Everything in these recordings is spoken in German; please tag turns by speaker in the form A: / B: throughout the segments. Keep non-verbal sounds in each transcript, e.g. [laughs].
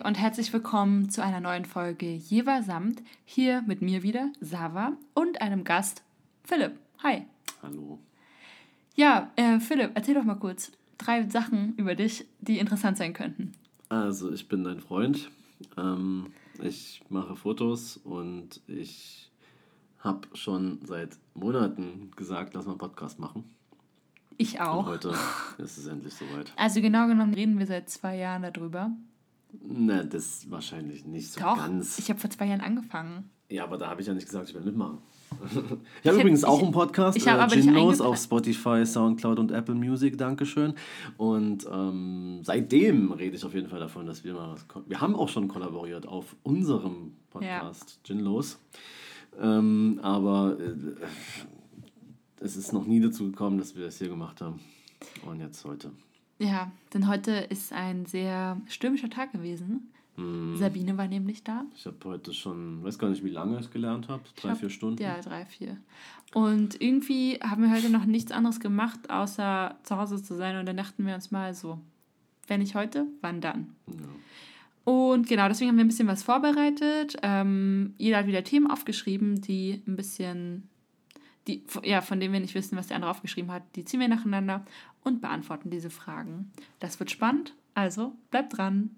A: Hi und herzlich willkommen zu einer neuen Folge Jever samt. Hier mit mir wieder, Sava, und einem Gast, Philipp. Hi.
B: Hallo.
A: Ja, äh, Philipp, erzähl doch mal kurz drei Sachen über dich, die interessant sein könnten.
B: Also, ich bin dein Freund. Ähm, ich mache Fotos und ich habe schon seit Monaten gesagt, lass mal einen Podcast machen.
A: Ich auch.
B: Und heute [laughs] ist es endlich soweit.
A: Also genau genommen reden wir seit zwei Jahren darüber.
B: Na, das wahrscheinlich nicht so
A: Doch,
B: ganz.
A: ich habe vor zwei Jahren angefangen.
B: Ja, aber da habe ich ja nicht gesagt, ich will mitmachen. [laughs] ich habe übrigens auch einen Podcast,
A: ich hab
B: äh, Ginlos auf Spotify, Soundcloud und Apple Music, Dankeschön. Und ähm, seitdem rede ich auf jeden Fall davon, dass wir mal was... Wir haben auch schon kollaboriert auf unserem Podcast, Ginlos. Ähm, aber äh, es ist noch nie dazu gekommen, dass wir das hier gemacht haben. Und jetzt heute.
A: Ja, denn heute ist ein sehr stürmischer Tag gewesen.
B: Hm.
A: Sabine war nämlich da.
B: Ich habe heute schon, weiß gar nicht, wie lange ich gelernt habe, drei,
A: glaub,
B: vier Stunden.
A: Ja, drei, vier. Und irgendwie haben wir heute noch nichts anderes gemacht, außer zu Hause zu sein. Und dann dachten wir uns mal so, wenn nicht heute, wann dann?
B: Ja.
A: Und genau, deswegen haben wir ein bisschen was vorbereitet. Ähm, jeder hat wieder Themen aufgeschrieben, die ein bisschen, die, ja, von denen wir nicht wissen, was der andere aufgeschrieben hat. Die ziehen wir nacheinander und beantworten diese Fragen. Das wird spannend, also bleibt dran.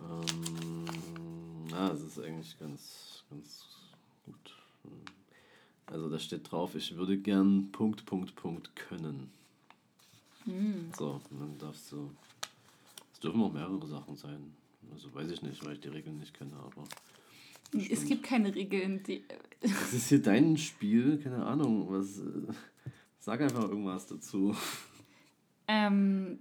B: Ähm, ja, es ist eigentlich ganz, ganz gut. Also da steht drauf, ich würde gern Punkt, Punkt, Punkt können. So, und dann darfst du. Es dürfen auch mehrere Sachen sein. Also weiß ich nicht, weil ich die Regeln nicht kenne, aber.
A: Es gibt keine Regeln, die.
B: Es ist hier dein Spiel, keine Ahnung, was. äh, Sag einfach irgendwas dazu.
A: Ähm,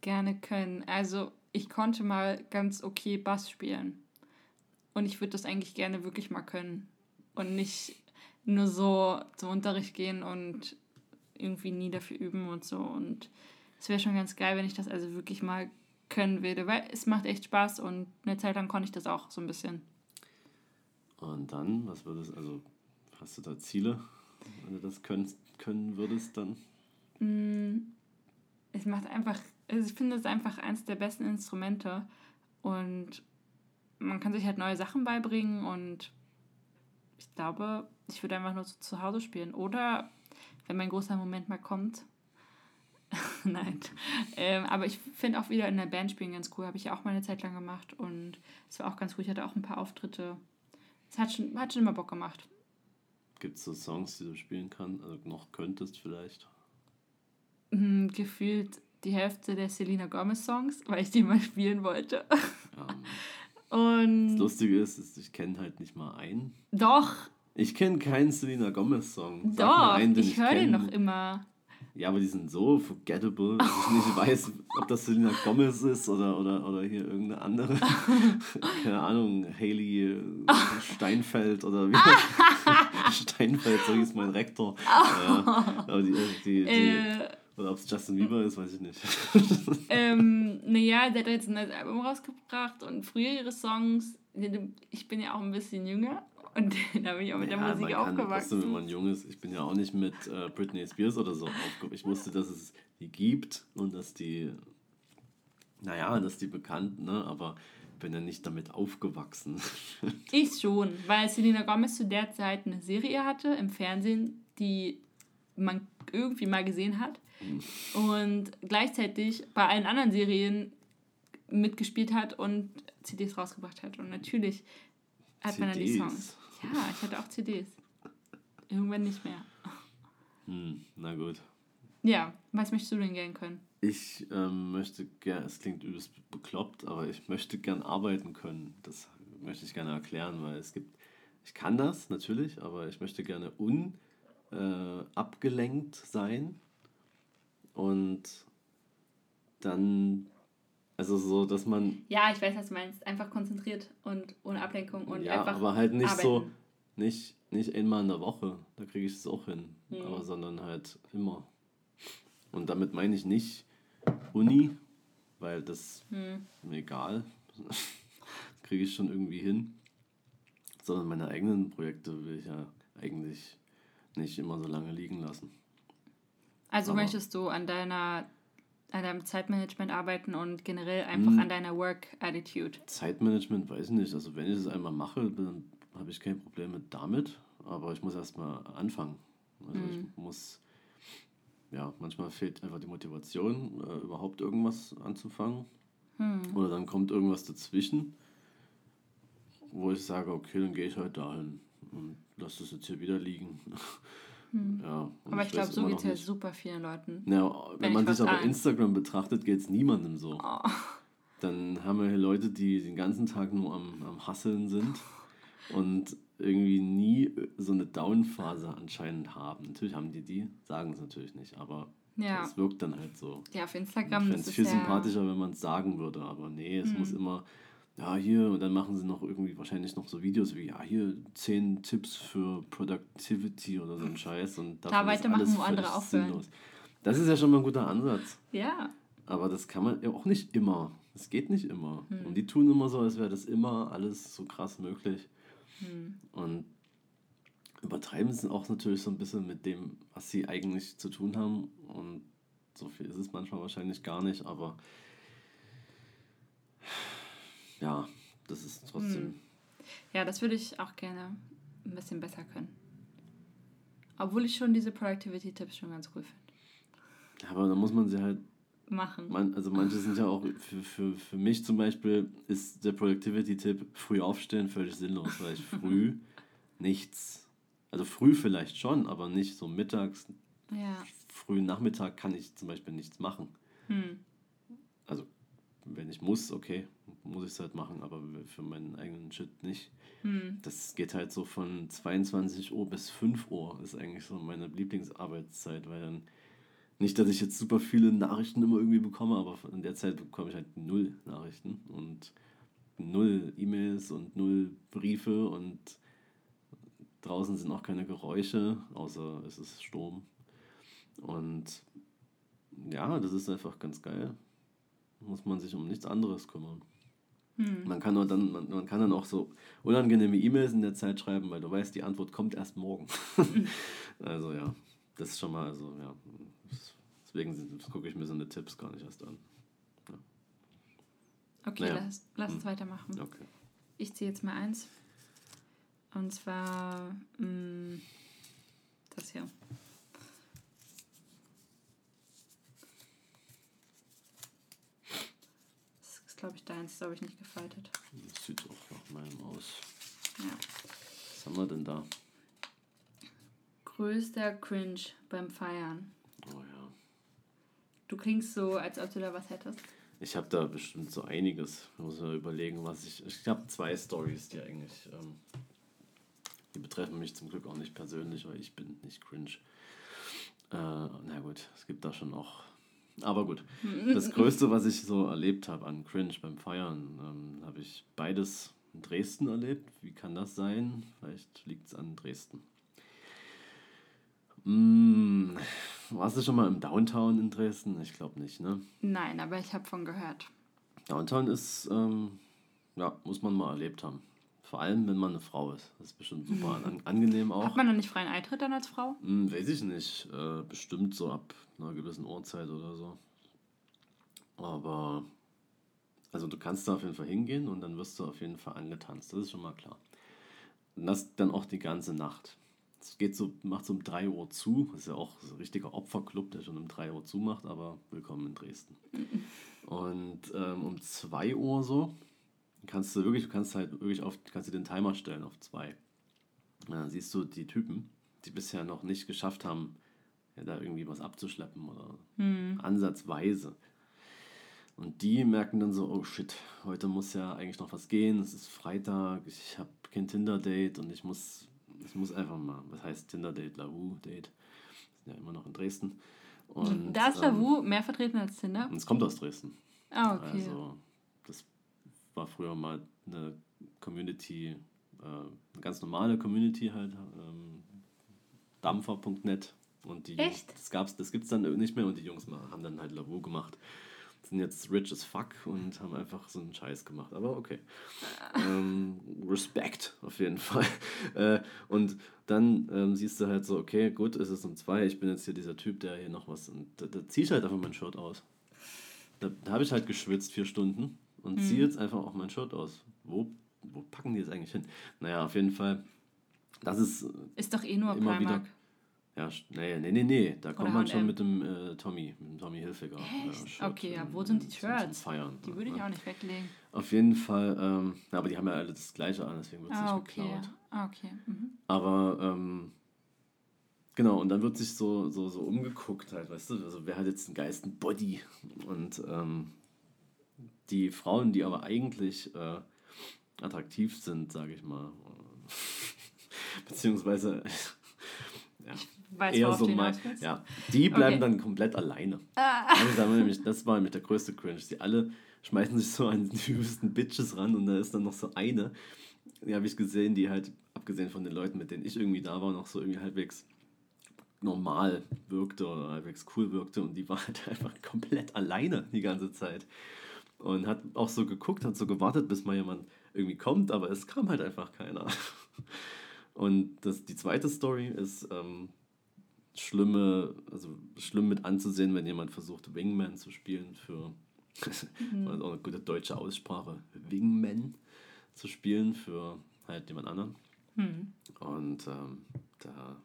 A: gerne können. Also, ich konnte mal ganz okay Bass spielen. Und ich würde das eigentlich gerne wirklich mal können. Und nicht nur so zum Unterricht gehen und irgendwie nie dafür üben und so. Und es wäre schon ganz geil, wenn ich das also wirklich mal können würde, weil es macht echt Spaß und eine Zeit lang konnte ich das auch so ein bisschen.
B: Und dann, was würdest also hast du da Ziele, wenn du das können, können würdest dann?
A: Mm, Es macht einfach, also ich finde es einfach eins der besten Instrumente und man kann sich halt neue Sachen beibringen und ich glaube, ich würde einfach nur so zu Hause spielen oder wenn mein großer Moment mal kommt. [laughs] Nein. Ähm, aber ich finde auch wieder in der Band spielen ganz cool. Habe ich ja auch mal eine Zeit lang gemacht und es war auch ganz cool. Ich hatte auch ein paar Auftritte. Es hat schon, hat schon immer Bock gemacht.
B: Gibt es so Songs, die du spielen kannst, also noch könntest vielleicht?
A: Hm, gefühlt die Hälfte der Selena Gomez Songs, [laughs] weil ich die mal spielen wollte.
B: Ähm, [laughs]
A: Und
B: das Lustige ist, ist ich kenne halt nicht mal einen.
A: doch,
B: Ich kenne keinen Selena Gomez-Song. Sag mir
A: doch,
B: einen, den
A: ich höre den noch immer.
B: Ja, aber die sind so forgettable, dass ich nicht weiß, ob das Selena Gomez ist oder, oder, oder hier irgendeine andere. [laughs] Keine Ahnung, Haley äh, Steinfeld oder wie. [laughs] [laughs] Steinfeld, so hieß mein Rektor. Ja, aber die, die, die,
A: Äh,
B: oder ob es Justin Bieber ist, weiß ich nicht.
A: ähm, naja, der hat jetzt ein neues Album rausgebracht und früher ihre Songs, ich bin ja auch ein bisschen jünger und da bin ich auch mit der
B: Ja,
A: Musik
B: man kann trotzdem,
A: aufgewachsen.
B: wenn man jung ist, ich bin ja auch nicht mit äh, Britney Spears oder so aufgewachsen. Ich wusste, dass es die gibt und dass die, naja, dass die bekannt, ne, aber bin ja nicht damit aufgewachsen. [laughs]
A: Ich schon, weil Selena Gomez zu der Zeit eine Serie hatte im Fernsehen, die man irgendwie mal gesehen hat. Und gleichzeitig bei allen anderen Serien mitgespielt hat und CDs rausgebracht hat. Und natürlich hat man dann die
B: CDs?
A: Songs. Ja, ich hatte auch CDs. Irgendwann nicht mehr.
B: Hm, na gut.
A: Ja, was möchtest du denn gern können?
B: Ich ähm, möchte gern, es klingt übelst bekloppt, aber ich möchte gern arbeiten können. Das möchte ich gerne erklären, weil es gibt, ich kann das natürlich, aber ich möchte gerne un, äh, sein und dann, also so, dass man,
A: Ja, ich weiß, was du meinst. Einfach konzentriert und ohne Ablenkung und
B: ja,
A: einfach.
B: aber halt nicht so,
A: arbeiten.
B: nicht, nicht einmal in der Woche, da kriege ich es auch hin,
A: Mhm.
B: aber sondern halt immer. Und damit meine ich nicht Uni, weil das
A: Hm.
B: mir egal, das [laughs] kriege ich schon irgendwie hin, sondern meine eigenen Projekte will ich ja eigentlich nicht immer so lange liegen lassen.
A: Also
B: aber-
A: möchtest du an deiner an deinem Zeitmanagement arbeiten und generell einfach
B: Hm.
A: an deiner Work-Attitude?
B: Zeitmanagement weiß ich nicht. Also wenn ich es einmal mache, dann habe ich kein Problem damit. Aber ich muss erstmal anfangen. Also
A: Mhm.
B: ich muss, ja, manchmal fehlt einfach die Motivation, äh, überhaupt irgendwas anzufangen.
A: Hm.
B: Oder dann kommt irgendwas dazwischen, wo ich sage, okay, dann gehe ich halt dahin und lasse das jetzt hier wieder liegen. [laughs] Ja,
A: Hm. Aber ich glaube, so geht es ja super vielen Leuten.
B: Ja,
A: Wenn
B: wenn
A: ich
B: man sich aber Instagram betrachtet, geht es niemandem so.
A: Oh.
B: Dann haben wir hier Leute, die den ganzen Tag nur am, am Hasseln sind und irgendwie nie so eine Down-Phase anscheinend haben. Natürlich haben die die, sagen es natürlich nicht, aber
A: Ja.
B: es wirkt dann halt so.
A: Ja, auf
B: Ich
A: Instagram
B: fände
A: das
B: es viel
A: ja,
B: sympathischer, wenn man es sagen würde, aber nee, es muss immer, ja, hier, und dann machen sie noch irgendwie wahrscheinlich noch so Videos wie, ja, hier zehn Tipps für Productivity oder so ein Scheiß und ist
A: weitermachen, wo andere aufhören.
B: sinnlos. Das ist ja schon mal ein guter Ansatz.
A: Ja.
B: Aber das kann man ja auch nicht immer. Das geht nicht immer.
A: Hm.
B: Und die tun immer so, als wäre das immer alles so krass möglich.
A: Hm.
B: Und übertreiben es auch natürlich so ein bisschen mit dem, was sie eigentlich zu tun haben. Und so viel ist es manchmal wahrscheinlich gar nicht, aber ja, das ist trotzdem.
A: Hm. Ja, das würde ich auch gerne ein bisschen besser können. Obwohl ich schon diese Productivity-Tipps schon ganz cool finde.
B: Aber da muss man sie halt
A: Machen.
B: Man, also manche sind ja auch, für, für, für mich zum Beispiel ist der Productivity-Tipp früh aufstehen völlig sinnlos, weil ich früh [laughs] nichts, also früh vielleicht schon, aber nicht so mittags,
A: Ja.
B: früh Nachmittag kann ich zum Beispiel nichts machen.
A: Hm.
B: Also wenn ich muss, okay, muss ich es halt machen, aber für meinen eigenen Shit nicht.
A: Hm.
B: Das geht halt so von 22 Uhr bis 5 Uhr, ist eigentlich so meine Lieblingsarbeitszeit, weil dann nicht, dass ich jetzt super viele Nachrichten immer irgendwie bekomme, aber in der Zeit bekomme ich halt null Nachrichten und null E-Mails und null Briefe und draußen sind auch keine Geräusche, außer es ist Sturm. Und ja, das ist einfach ganz geil. Muss man sich um nichts anderes kümmern.
A: Hm.
B: Man kann, dann, man, man kann dann auch so unangenehme E-Mails in der Zeit schreiben, weil du weißt, die Antwort kommt erst morgen. [laughs] also ja, das ist schon mal, also ja, deswegen gucke ich mir so eine Tipps gar nicht erst an.
A: Okay,
B: Naja.
A: lass, lass uns
B: Hm.
A: weitermachen.
B: Okay.
A: Ich ziehe jetzt mal eins. Und zwar mh, das hier. Das ist, glaube ich, deins. Das habe ich nicht gefaltet.
B: Das sieht auch nach meinem aus.
A: Ja.
B: Was haben wir denn da?
A: Größter Cringe beim Feiern.
B: Oh ja.
A: Du klingst so, als ob du da was hättest.
B: Ich habe da bestimmt so einiges. Ich muss mal überlegen, was ich. Ich habe zwei Stories, die eigentlich. Ähm, die betreffen mich zum Glück auch nicht persönlich, weil ich bin nicht cringe. Äh, na gut, es gibt da schon auch. Aber gut. Das Größte, was ich so erlebt habe an Cringe beim Feiern, ähm, habe ich beides in Dresden erlebt. Wie kann das sein? Vielleicht liegt es an Dresden. Mm, warst du schon mal im Downtown in Dresden? Ich glaube nicht, ne?
A: Nein, aber ich habe von gehört.
B: Downtown ist, ähm, ja, muss man mal erlebt haben. Vor allem, wenn man eine Frau ist. Das ist bestimmt super an, [laughs] angenehm auch.
A: Hat man dann nicht freien Eintritt dann als Frau?
B: Hm, weiß ich nicht. Äh, bestimmt so ab einer gewissen Uhrzeit oder so. Aber, also du kannst da auf jeden Fall hingehen und dann wirst du auf jeden Fall angetanzt. Das ist schon mal klar. Und das dann auch die ganze Nacht. Es geht so, macht so um 3 Uhr zu. Das ist ja auch so ein richtiger Opferclub, der schon um 3 Uhr zumacht, aber willkommen in Dresden. [laughs] Und ähm, um 2 Uhr so kannst du wirklich, du kannst halt wirklich auf, kannst du den Timer stellen auf 2. Dann siehst du die Typen, die bisher noch nicht geschafft haben, ja, da irgendwie was abzuschleppen oder ansatzweise. Und die merken dann so, oh shit, heute muss ja eigentlich noch was gehen, es ist Freitag, ich habe kein Tinder-Date und ich muss, ich muss einfach mal, was heißt Tinder-Date, Lavu-Date, sind ja immer noch in Dresden. Und,
A: da ist
B: ähm,
A: Lavu mehr vertreten als Tinder.
B: und es kommt aus Dresden.
A: Ah, okay.
B: Also, war früher mal eine Community, äh, eine ganz normale Community halt, ähm, dampfer.net. Und die
A: Echt?
B: das gab's, das gibt's dann nicht mehr und die Jungs haben dann halt Lavu gemacht. Sind jetzt rich as fuck und haben einfach so einen Scheiß gemacht. Aber okay. ähm, Respekt auf jeden [laughs] Fall. Äh, und dann ähm, siehst du halt so, okay, gut, es ist um zwei, ich bin jetzt hier dieser Typ, der hier noch was. Und da, da zieh ich halt einfach mein Shirt aus. Da, da habe ich halt geschwitzt vier Stunden und
A: Mhm.
B: ziehe jetzt einfach auch mein Shirt aus. Wo, wo packen die jetzt eigentlich hin? Naja, auf jeden Fall. Das ist äh,
A: Ist doch eh nur
B: immer
A: Primark.
B: wieder. Ja, nee, nee, nee, nee. Da kommt man schon
A: H&M.
B: mit dem äh, Tommy, mit dem Tommy Hilfiger.
A: Echt?
B: äh,
A: Okay, ja,
B: ähm,
A: wo sind die Shirts?
B: Feiern.
A: Die würde ich
B: ja.
A: auch nicht weglegen.
B: Auf jeden Fall, ähm, aber die haben ja alle das gleiche an, deswegen wird es
A: Ah,
B: nicht
A: okay.
B: geklaut.
A: Ah, okay. Mhm.
B: Aber ähm, genau, und dann wird sich so, so, so umgeguckt halt, weißt du, also wer hat jetzt den geilsten Body? Und ähm, die Frauen, die aber eigentlich äh, attraktiv sind, sage ich mal, [laughs] beziehungsweise [laughs] ja,
A: Weiß,
B: eher so
A: willst?
B: ja, die bleiben
A: Okay.
B: dann komplett alleine. [laughs]
A: Ah.
B: Also nämlich, das war nämlich der größte Cringe. Die alle schmeißen sich so an die übelsten Bitches ran und da ist dann noch so eine, die habe ich gesehen, die halt, abgesehen von den Leuten, mit denen ich irgendwie da war, noch so irgendwie halbwegs normal wirkte oder halbwegs cool wirkte und die war halt einfach komplett alleine die ganze Zeit. Und hat auch so geguckt, hat so gewartet, bis mal jemand irgendwie kommt, aber es kam halt einfach keiner. [laughs] Und das, die zweite Story ist ähm, schlimme, also schlimm mit anzusehen, wenn jemand versucht, Wingman zu spielen für [laughs] also auch eine gute deutsche Aussprache, Wingman zu spielen für halt jemand anderen.
A: Hm.
B: Und ähm, da,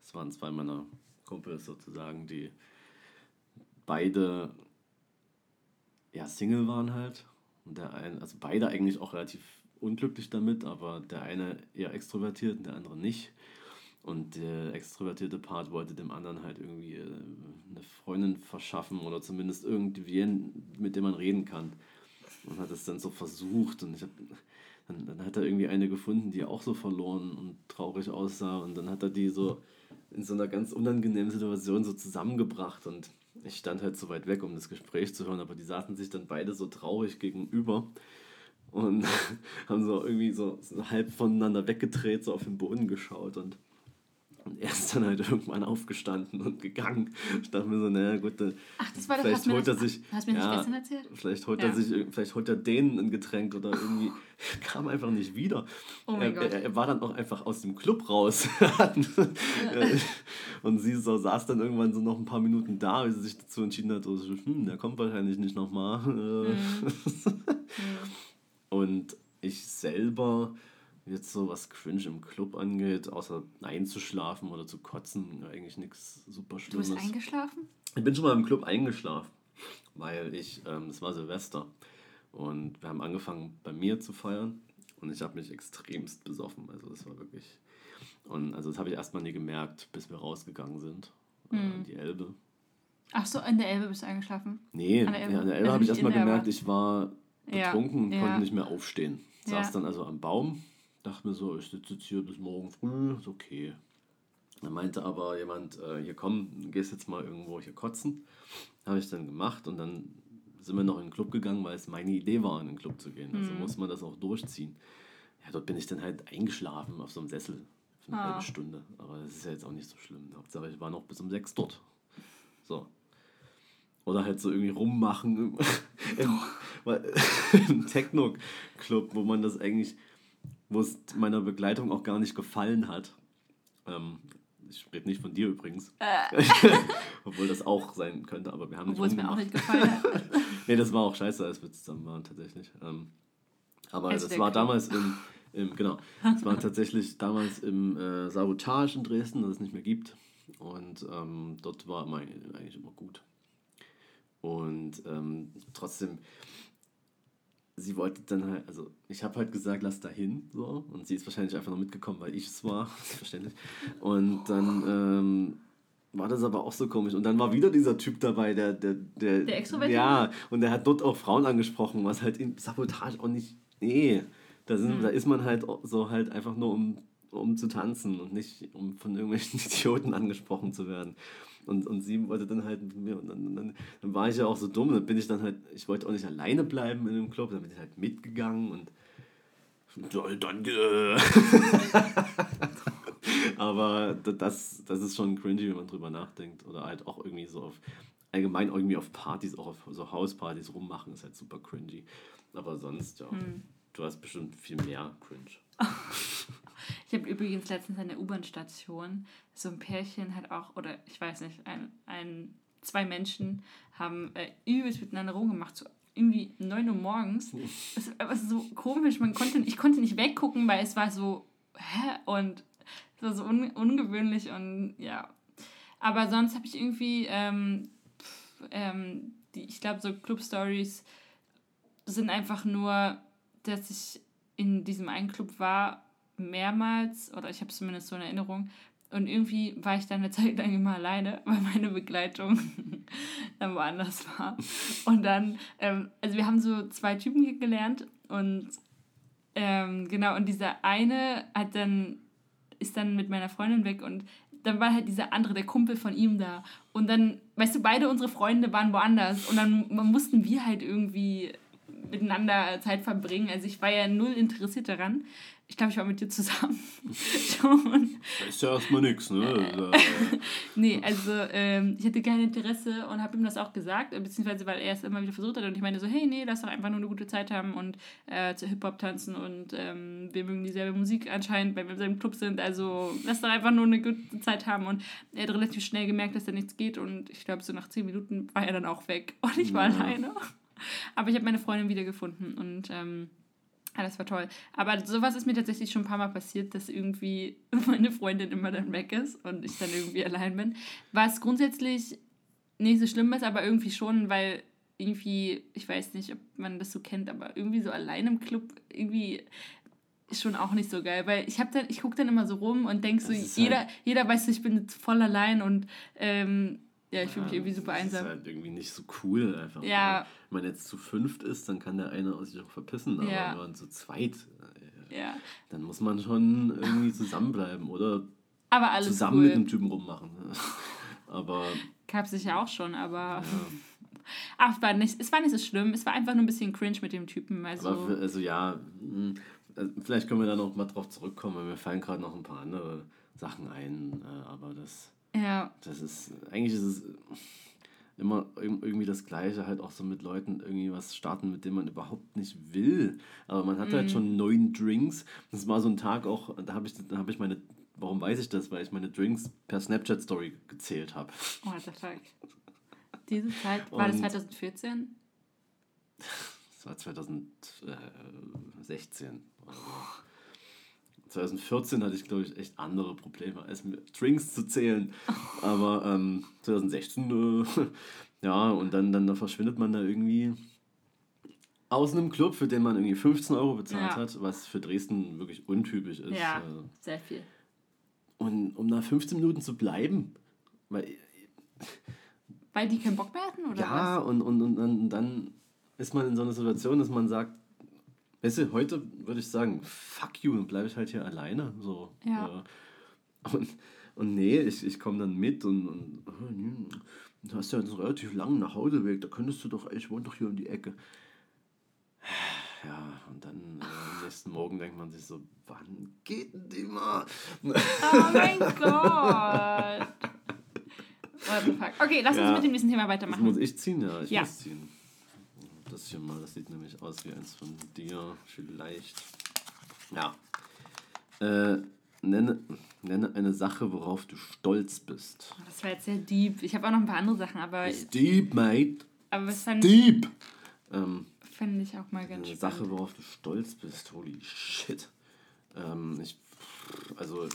B: das waren zwei meiner Kumpels sozusagen, die beide ja Single waren halt. Und der eine, also beide eigentlich auch relativ unglücklich damit, aber der eine eher extrovertiert und der andere nicht. Und der extrovertierte Part wollte dem anderen halt irgendwie äh, eine Freundin verschaffen oder zumindest irgendwen, mit dem man reden kann. Und hat es dann so versucht und ich hab, dann, dann hat er irgendwie eine gefunden, die auch so verloren und traurig aussah und dann hat er die so in so einer ganz unangenehmen Situation so zusammengebracht und ich stand halt so weit weg, um das Gespräch zu hören, aber die saßen sich dann beide so traurig gegenüber und [laughs] haben so irgendwie so halb voneinander weggedreht, so auf den Boden geschaut und und er ist dann halt [laughs] irgendwann aufgestanden und gegangen. Ich dachte mir so, naja, gut, dann
A: Ach, das war das,
B: vielleicht holt er sich.
A: hast du mir nicht
B: ja,
A: gestern erzählt?
B: Vielleicht holt
A: Ja.
B: er sich, vielleicht holt er denen ein Getränk oder irgendwie [laughs] kam einfach nicht wieder.
A: Oh mein
B: er,
A: Gott.
B: Er, er war dann auch einfach aus dem Club raus. [laughs] und sie so saß dann irgendwann so noch ein paar Minuten da, wie sie sich dazu entschieden hat, so, hm, der kommt wahrscheinlich nicht nochmal.
A: Mhm.
B: Und ich selber, jetzt so was Cringe im Club angeht, außer einzuschlafen oder zu kotzen, eigentlich nichts super
A: Du bist
B: Schlimmes.
A: eingeschlafen?
B: Ich bin schon mal im Club eingeschlafen, weil ich, ähm, es war Silvester und wir haben angefangen bei mir zu feiern und ich habe mich extremst besoffen. Also das war wirklich, und also das habe ich erstmal nie gemerkt, bis wir rausgegangen sind, äh, in die Elbe.
A: Ach so, in der Elbe bist du eingeschlafen?
B: Nee,
A: An der Elbe?
B: ja, Elbe
A: Also
B: habe ich erstmal gemerkt, ich war
A: Ja,
B: betrunken und
A: ja.
B: konnte nicht mehr aufstehen.
A: Ja.
B: Saß dann also am Baum, dachte mir so, ich sitze jetzt hier bis morgen früh, ist okay. Dann meinte aber jemand, äh, hier komm, gehst jetzt mal irgendwo hier kotzen. Habe ich dann gemacht und dann sind wir noch in den Club gegangen, weil es meine Idee war, in den Club zu gehen.
A: Mhm.
B: Also muss man das auch durchziehen. Ja, dort bin ich dann halt eingeschlafen auf so einem Sessel für eine
A: Ah.
B: halbe Stunde. Aber das ist ja jetzt auch nicht so schlimm. Hauptsache, ich war noch bis um sechs dort. So. Oder halt so irgendwie rummachen [laughs] im, im, [laughs] im Techno-Club, wo man das eigentlich, wo es meiner Begleitung auch gar nicht gefallen hat. Ähm, ich rede nicht von dir übrigens. [laughs] Obwohl das auch sein könnte, aber wir haben
A: Äh. Obwohl es
B: nicht
A: mir auch nicht gefallen hat. [laughs]
B: Nee, das war auch scheiße, als wir zusammen waren, tatsächlich. Ähm, aber
A: Also
B: das war damals im, im, genau, das war tatsächlich damals im äh, Sabotage in Dresden, das es nicht mehr gibt. Und ähm, dort war immer, eigentlich immer gut. Und ähm, trotzdem, sie wollte dann halt, also ich habe halt gesagt, lass da hin, so. Und sie ist wahrscheinlich einfach nur mitgekommen, weil ich es war, [laughs] verständlich. Und dann ähm, war das aber auch so komisch. Und dann war wieder dieser Typ dabei, der, der, der,
A: Der Extrovertierte?
B: Ja, und der hat dort auch Frauen angesprochen, was halt in Sabotage auch nicht, nee, da, sind, da ist man halt so halt einfach nur um, um zu tanzen und nicht um von irgendwelchen [laughs] Idioten angesprochen zu werden. Und, und sie wollte dann halt mit mir, und dann, dann, dann war ich ja auch so dumm, dann bin ich dann halt, ich wollte auch nicht alleine bleiben in dem Club, dann bin ich halt mitgegangen und danke. [laughs] Aber das, das ist schon cringy, wenn man drüber nachdenkt. Oder halt auch irgendwie so auf, allgemein irgendwie auf Partys, auch auf so Hauspartys rummachen, ist halt super cringy. Aber sonst, ja, du hast bestimmt viel mehr cringe. [laughs]
A: Ich habe übrigens letztens an der U-Bahn-Station so ein Pärchen hat auch, oder ich weiß nicht, ein, ein zwei Menschen haben äh, übelst miteinander rumgemacht, so irgendwie 9 Uhr morgens. Es war so komisch, man konnte, ich konnte nicht weggucken, weil es war so, hä? Und es war so un ungewöhnlich und ja. Aber sonst habe ich irgendwie, ähm, pff, ähm, die, ich glaube, so Club Stories sind einfach nur, dass ich in diesem einen Club war, mehrmals, oder ich habe zumindest so eine Erinnerung, und irgendwie war ich dann eine [laughs] Zeit lang immer alleine, weil meine Begleitung [laughs] dann woanders war. Und dann, ähm, also wir haben so zwei Typen kennengelernt und ähm, genau, und dieser eine hat dann, ist dann mit meiner Freundin weg und dann war halt dieser andere, der Kumpel von ihm da. Und dann, weißt du, beide unsere Freunde waren woanders. Und dann mussten wir halt irgendwie miteinander Zeit verbringen. Also ich war ja null interessiert daran. Ich glaube, ich war mit dir zusammen. [laughs] Schon.
B: Das ist ja erstmal nichts, ne? Also, [laughs]
A: nee, also ähm, ich hatte kein Interesse und habe ihm das auch gesagt, beziehungsweise weil er es immer wieder versucht hat und ich meine so, hey, nee, lass doch einfach nur eine gute Zeit haben und äh, zu Hip-Hop tanzen und ähm, wir mögen dieselbe Musik anscheinend, weil wir im selben Club sind, also lass doch einfach nur eine gute Zeit haben und er hat relativ schnell gemerkt, dass da nichts geht und ich glaube, so nach zehn Minuten war er dann auch weg und ich war
B: Ja.
A: alleine. Aber ich habe meine Freundin wiedergefunden und ähm, ja, das war toll. Aber sowas ist mir tatsächlich schon ein paar Mal passiert, dass irgendwie [laughs] meine Freundin immer dann weg ist und ich dann irgendwie allein bin. Was grundsätzlich nicht so schlimm ist, aber irgendwie schon, weil irgendwie, ich weiß nicht, ob man das so kennt, aber irgendwie so allein im Club irgendwie ist schon auch nicht so geil, weil ich habe dann, ich gucke dann immer so rum und denke so, jeder,
B: halt-
A: jeder weiß, ich bin jetzt voll allein und ähm, ja, ich fühle mich
B: ja,
A: irgendwie super
B: das
A: einsam.
B: ist halt irgendwie nicht so cool einfach.
A: Ja.
B: Wenn man jetzt zu fünft ist, dann kann der eine aus sich auch verpissen. Aber
A: Ja.
B: wenn man zu zweit, äh,
A: Ja,
B: dann muss man schon irgendwie [laughs] zusammenbleiben oder
A: aber alles
B: zusammen
A: cool.
B: mit dem Typen rummachen. [laughs] Aber
A: Gab es sicher auch schon, aber
B: ja. [laughs]
A: ach, es war nicht, es war nicht so schlimm. Es war einfach nur ein bisschen cringe mit dem Typen. Also,
B: Aber also ja, mh, also vielleicht können wir da noch mal drauf zurückkommen, weil mir fallen gerade noch ein paar andere Sachen ein. Äh, aber das,
A: ja,
B: das ist, eigentlich ist es immer irg- irgendwie das Gleiche, halt auch so mit Leuten irgendwie was starten, mit dem man überhaupt nicht will. Aber man hat halt schon neun Drinks. Das war so ein Tag auch, da habe ich, da hab ich meine, warum weiß ich das? Weil ich meine Drinks per Snapchat-Story gezählt habe.
A: oh, what the fuck. Diese Zeit, war das
B: Und-
A: 2014?
B: Das war 2016. oder so. 2014 hatte ich, glaube ich, echt andere Probleme, als mir Drinks zu zählen. [laughs] Aber ähm, 2016, äh, [laughs] ja, und dann, dann da verschwindet man da irgendwie aus einem Club, für den man irgendwie 15 Euro bezahlt
A: Ja.
B: hat, was für Dresden wirklich untypisch ist.
A: Ja,
B: Äh,
A: sehr viel.
B: Und um da 15 Minuten zu bleiben, weil
A: Weil die keinen Bock mehr hatten, oder
B: Ja, und, und, und dann, dann ist man in so einer Situation, dass man sagt, weißt du, heute würde ich sagen, fuck you, dann bleibe ich halt hier alleine. So.
A: Ja.
B: Äh, Und, und nee, ich, ich komme dann mit und, und oh, du hast ja einen relativ langen Nachhauseweg, da könntest du doch, ich wohne doch hier um die Ecke. Ja, und dann äh, am nächsten Morgen denkt man sich so, wann geht denn die mal?
A: Oh mein Gott. [laughs] What the fuck. Okay, lass uns
B: Ja.
A: mit dem nächsten Thema
B: Das
A: weitermachen.
B: muss ich ziehen, ja, ich
A: Ja.
B: muss ziehen. Das hier mal, das sieht nämlich aus wie eins von dir, vielleicht. Ja. Äh, nenne, nenne eine Sache, worauf du stolz bist.
A: Das war jetzt sehr deep. Ich habe auch noch ein paar andere Sachen, aber,
B: It's deep, mate.
A: aber das fand,
B: Deep. Ähm,
A: fand ich auch mal ganz
B: eine
A: spannend.
B: Sache, worauf du stolz bist. Holy shit. Ähm, ich, also,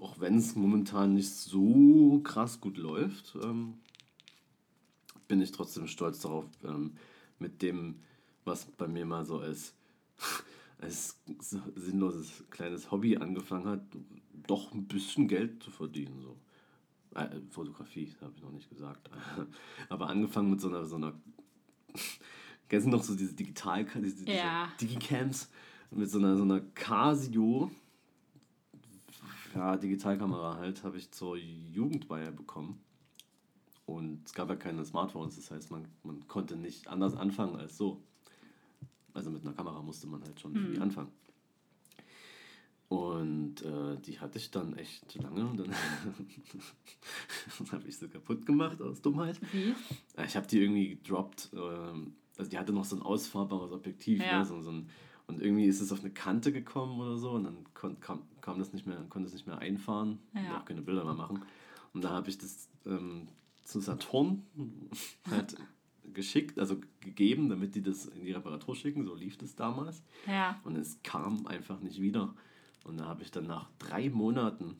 B: auch wenn es momentan nicht so krass gut läuft, ähm, bin ich trotzdem stolz darauf, ähm, mit dem, was bei mir mal so als, [laughs] als sinnloses kleines Hobby angefangen hat, doch ein bisschen Geld zu verdienen. So. Äh, Fotografie, habe ich noch nicht gesagt. [laughs] Aber angefangen mit so einer, so einer [laughs] Kennst du noch so diese Digital, diese, diese
A: Ja.
B: Digicams mit so einer, so einer Casio, ja, Digitalkamera halt, habe ich zur Jugendweihe bekommen. Und es gab ja keine Smartphones, das heißt, man, man konnte nicht anders anfangen als so. Also mit einer Kamera musste man halt schon irgendwie anfangen. Und äh, die hatte ich dann echt lange und dann [laughs] habe ich sie kaputt gemacht aus Dummheit.
A: Wie?
B: Ich habe die irgendwie gedroppt. Ähm, also die hatte noch so ein ausfahrbares Objektiv.
A: Ja.
B: Ne? So, so ein, und irgendwie ist es auf eine Kante gekommen oder so und dann kon, kam, kam das nicht mehr, konnte es nicht mehr einfahren
A: Ja.
B: und auch keine Bilder mehr machen. Und da habe ich das ähm, zu Saturn halt geschickt, also gegeben, damit die das in die Reparatur schicken. So lief das damals.
A: Ja.
B: Und es kam einfach nicht wieder. Und da habe ich dann nach drei Monaten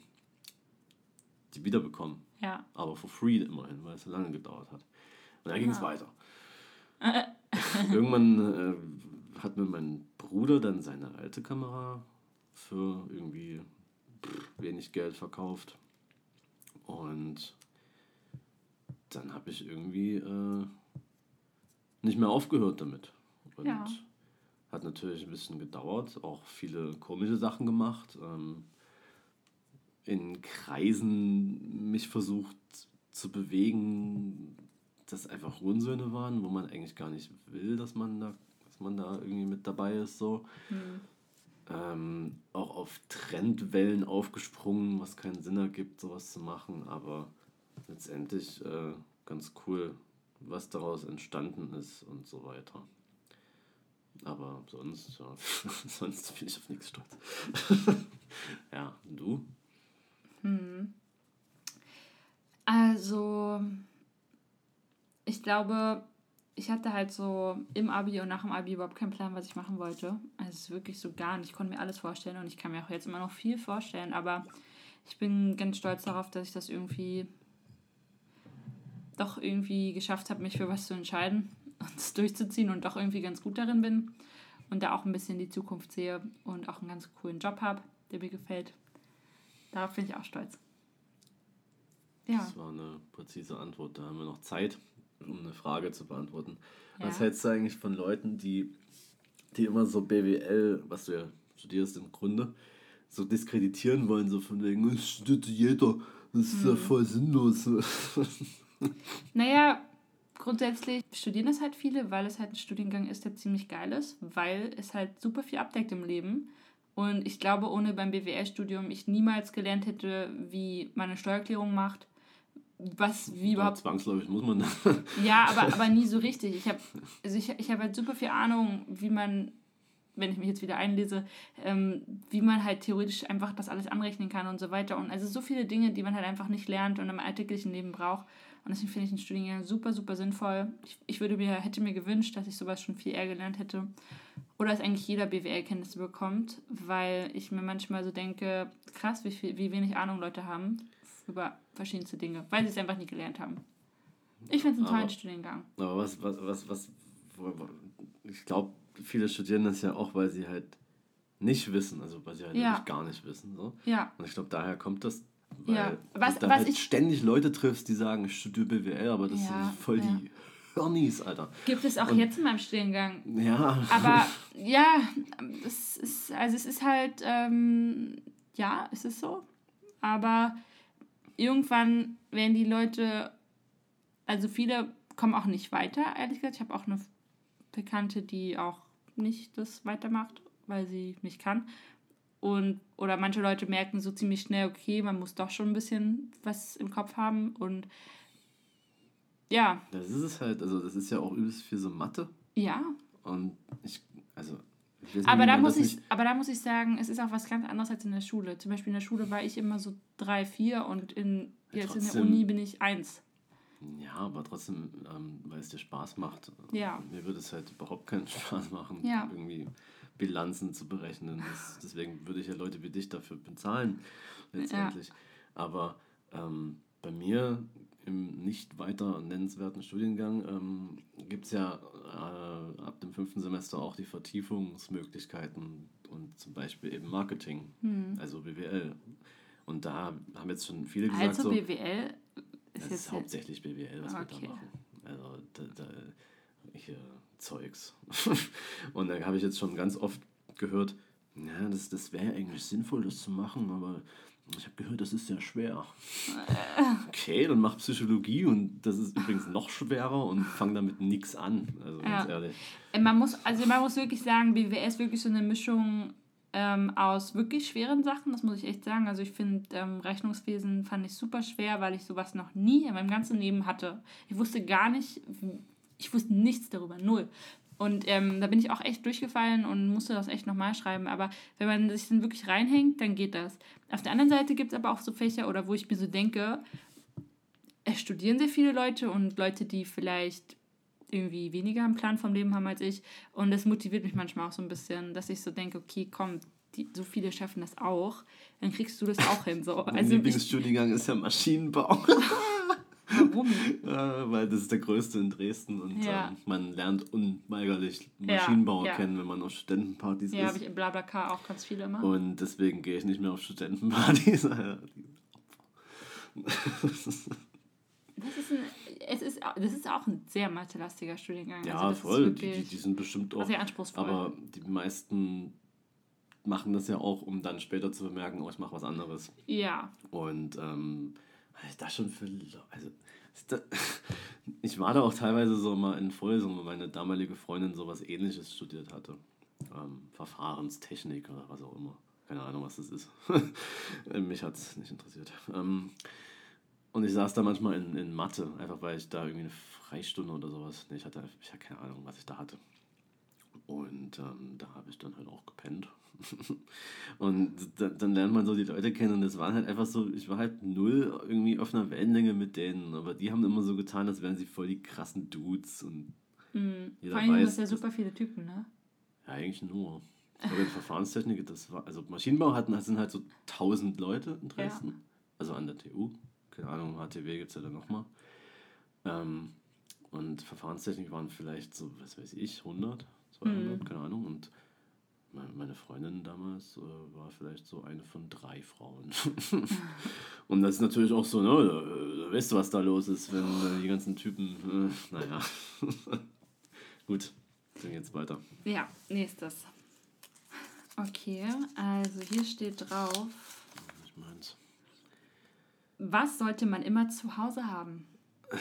B: die wiederbekommen.
A: Ja.
B: Aber for free immerhin, weil es so lange gedauert hat. Und dann ging es weiter. [laughs] Irgendwann äh, hat mir mein Bruder dann seine alte Kamera für irgendwie wenig Geld verkauft. Und dann habe ich irgendwie äh, nicht mehr aufgehört damit. Und
A: Ja.
B: hat natürlich ein bisschen gedauert, auch viele komische Sachen gemacht. Ähm, in Kreisen mich versucht zu bewegen, das einfach Hurensöhne waren, wo man eigentlich gar nicht will, dass man da, dass man da irgendwie mit dabei ist. So. Ähm, auch auf Trendwellen aufgesprungen, was keinen Sinn ergibt, sowas zu machen, aber letztendlich äh, ganz cool, was daraus entstanden ist und so weiter. Aber sonst, ja, [laughs] sonst bin ich auf nichts stolz. [laughs] ja, du?
A: Also, ich glaube, ich hatte halt so im Abi und nach dem Abi überhaupt keinen Plan, was ich machen wollte. Also es ist wirklich so gar nicht. Ich konnte mir alles vorstellen und ich kann mir auch jetzt immer noch viel vorstellen, aber ich bin ganz stolz darauf, dass ich das irgendwie doch irgendwie geschafft habe, mich für was zu entscheiden und es durchzuziehen und doch irgendwie ganz gut darin bin und da auch ein bisschen die Zukunft sehe und auch einen ganz coolen Job habe, der mir gefällt. Darauf bin ich auch stolz. Ja.
B: Das war eine präzise Antwort. Da haben wir noch Zeit, um eine Frage zu beantworten.
A: Ja.
B: Was hältst du eigentlich von Leuten, die, die immer so BWL, was du ja studierst im Grunde, so diskreditieren wollen, so von wegen, es studiert jeder, das ist
A: Hm.
B: ja voll sinnlos. [laughs]
A: Naja, grundsätzlich studieren es halt viele, weil es halt ein Studiengang ist, der ziemlich geil ist, weil es halt super viel abdeckt im Leben. Und ich glaube, ohne beim BWL-Studium ich niemals gelernt hätte, wie man eine Steuererklärung macht, was, wie überhaupt
B: Zwangsläufig muss man.
A: ja, aber, [laughs] aber nie so richtig. Ich habe also ich, ich hab halt super viel Ahnung, wie man, wenn ich mich jetzt wieder einlese, ähm, wie man halt theoretisch einfach das alles anrechnen kann und so weiter. Und also so viele Dinge, die man halt einfach nicht lernt und im alltäglichen Leben braucht. Und deswegen finde ich den Studiengang super, super sinnvoll. Ich, ich würde mir, hätte mir gewünscht, dass ich sowas schon viel eher gelernt hätte. Oder dass eigentlich jeder BWL-Kenntnisse bekommt, weil ich mir manchmal so denke, krass, wie, viel, wie wenig Ahnung Leute haben über verschiedenste Dinge, weil sie es einfach nie gelernt haben. Ich finde es einen tollen
B: Aber-
A: Studiengang.
B: Aber was, was, was, was, ich glaube, viele studieren das ja auch, weil sie halt nicht wissen, also weil sie halt
A: Ja.
B: gar nicht wissen. So.
A: Ja,
B: Und ich glaube, daher kommt das, weil
A: Ja. Was-
B: du
A: was
B: halt
A: ich-
B: ständig Leute triffst, die sagen, ich studiere BWL, aber das
A: Ja,
B: sind voll
A: ja.
B: die Hirnis, Alter.
A: gibt es auch
B: Und-
A: jetzt in meinem Studiengang.
B: Ja,
A: Aber [laughs] ja, es ist, also es ist halt, ähm, ja, es ist so. Aber irgendwann werden die Leute, also viele kommen auch nicht weiter, ehrlich gesagt. Ich habe auch eine Bekannte, die auch nicht das weitermacht, weil sie nicht kann. Und, oder manche Leute merken so ziemlich schnell, okay, man muss doch schon ein bisschen was im Kopf haben. Und ja,
B: das ist es halt, also das ist ja auch übelst viel so Mathe.
A: ja,
B: Und ich, also, ich nicht,
A: Aber da, muss ich, aber da muss ich sagen, es ist auch was ganz anderes als in der Schule. Zum Beispiel in der Schule war ich immer so drei, vier und in,
B: Ja,
A: jetzt in der
B: trotzdem.
A: Uni bin ich eins.
B: Ja, aber trotzdem, ähm, weil es dir Spaß macht.
A: Ja.
B: Mir würde es halt überhaupt keinen [laughs] Spaß machen,
A: Ja.
B: irgendwie Bilanzen zu berechnen. Das, deswegen würde ich ja Leute wie dich dafür bezahlen, letztendlich. Aber ähm, bei mir im nicht weiter nennenswerten Studiengang ähm, gibt es ja äh, ab dem fünften Semester auch die Vertiefungsmöglichkeiten und zum Beispiel eben Marketing,
A: Hm.
B: also BWL. Und da haben jetzt schon viele gesagt,
A: Also
B: so,
A: BWL ist
B: das
A: jetzt
B: ist hauptsächlich BWL, was wir
A: Okay.
B: da machen. Also da, da, hier Zeugs. [laughs] und da habe ich jetzt schon ganz oft gehört, ja, das, das wäre eigentlich sinnvoll, das zu machen, aber ich habe gehört, das ist sehr schwer. Okay, dann mach Psychologie und das ist übrigens noch schwerer und fang damit nichts an. Also ganz
A: Ja.
B: ehrlich.
A: Äh, Man muss, also man muss wirklich sagen, BWL ist wirklich so eine Mischung ähm, aus wirklich schweren Sachen, das muss ich echt sagen. Also ich finde, ähm, Rechnungswesen fand ich super schwer, weil ich sowas noch nie in meinem ganzen Leben hatte. Ich wusste gar nicht, ich wusste nichts darüber, null. Und ähm, da bin ich auch echt durchgefallen und musste das echt nochmal schreiben. Aber wenn man sich dann wirklich reinhängt, dann geht das. Auf der anderen Seite gibt es aber auch so Fächer, oder wo ich mir so denke, es studieren sehr viele Leute und Leute, die vielleicht irgendwie weniger einen Plan vom Leben haben als ich. Und das motiviert mich manchmal auch so ein bisschen, dass ich so denke, okay, komm, die, so viele schaffen das auch, dann kriegst du das auch hin. So.
B: Mein
A: Also
B: Lieblingsstudiengang ist ja Maschinenbau. [laughs]
A: warum?
B: äh, [laughs] weil das ist der größte in Dresden und
A: Ja.
B: ähm, man lernt unweigerlich
A: Ja,
B: Maschinenbauer
A: ja.
B: kennen, wenn man auf Studentenpartys
A: Ja, habe
B: ist.
A: ich im Blablacar auch ganz viele immer.
B: Und deswegen gehe ich nicht mehr auf Studentenpartys. [laughs] [laughs]
A: Das ist ein, es ist, das ist auch ein sehr mathelastiger Studiengang.
B: ja,
A: also
B: voll.
A: Ist
B: Die, die sind bestimmt auch.
A: sehr anspruchsvoll.
B: Aber die meisten machen das ja auch, um dann später zu bemerken, oh, ich mache was anderes.
A: ja,
B: Und ähm, was ich da schon für. Also, ist da, [laughs] ich war da auch teilweise so mal in Vorlesungen, wo meine damalige Freundin sowas ähnliches studiert hatte. Ähm, Verfahrenstechnik oder was auch immer. Keine Ahnung, was das ist. [laughs] Mich hat es nicht interessiert. Ähm, und ich saß da manchmal in, in Mathe, einfach weil ich da irgendwie eine Freistunde oder sowas. Nee, ich hatte, ich hatte keine Ahnung, was ich da hatte. Und ähm, da habe ich dann halt auch gepennt. [laughs] und da, dann lernt man so die Leute kennen und es waren halt einfach so, ich war halt null irgendwie auf einer Wellenlänge mit denen, aber die haben immer so getan, als wären sie voll die krassen Dudes und
A: mhm.
B: Jeder
A: vor allem
B: weiß,
A: du ja super viele Typen, ne?
B: ja, eigentlich nur. Glaube, in Verfahrenstechnik, das war, also Maschinenbau hatten, das sind halt so 1000 Leute in Dresden, also an der TU, keine Ahnung, HTW gibt es ja dann nochmal. Ähm, und Verfahrenstechnik waren vielleicht so, was weiß ich, 100, 200, keine Ahnung. Und me- meine Freundin damals äh, war vielleicht so eine von drei Frauen. [laughs] und das ist natürlich auch so, ne, da, da weißt du, was da los ist, wenn äh, die ganzen Typen, äh, naja. [laughs] Gut, dann geht's weiter.
A: Ja, nächstes. Okay, also hier steht drauf,
B: Ich mein's.
A: was sollte man immer zu Hause haben? [laughs]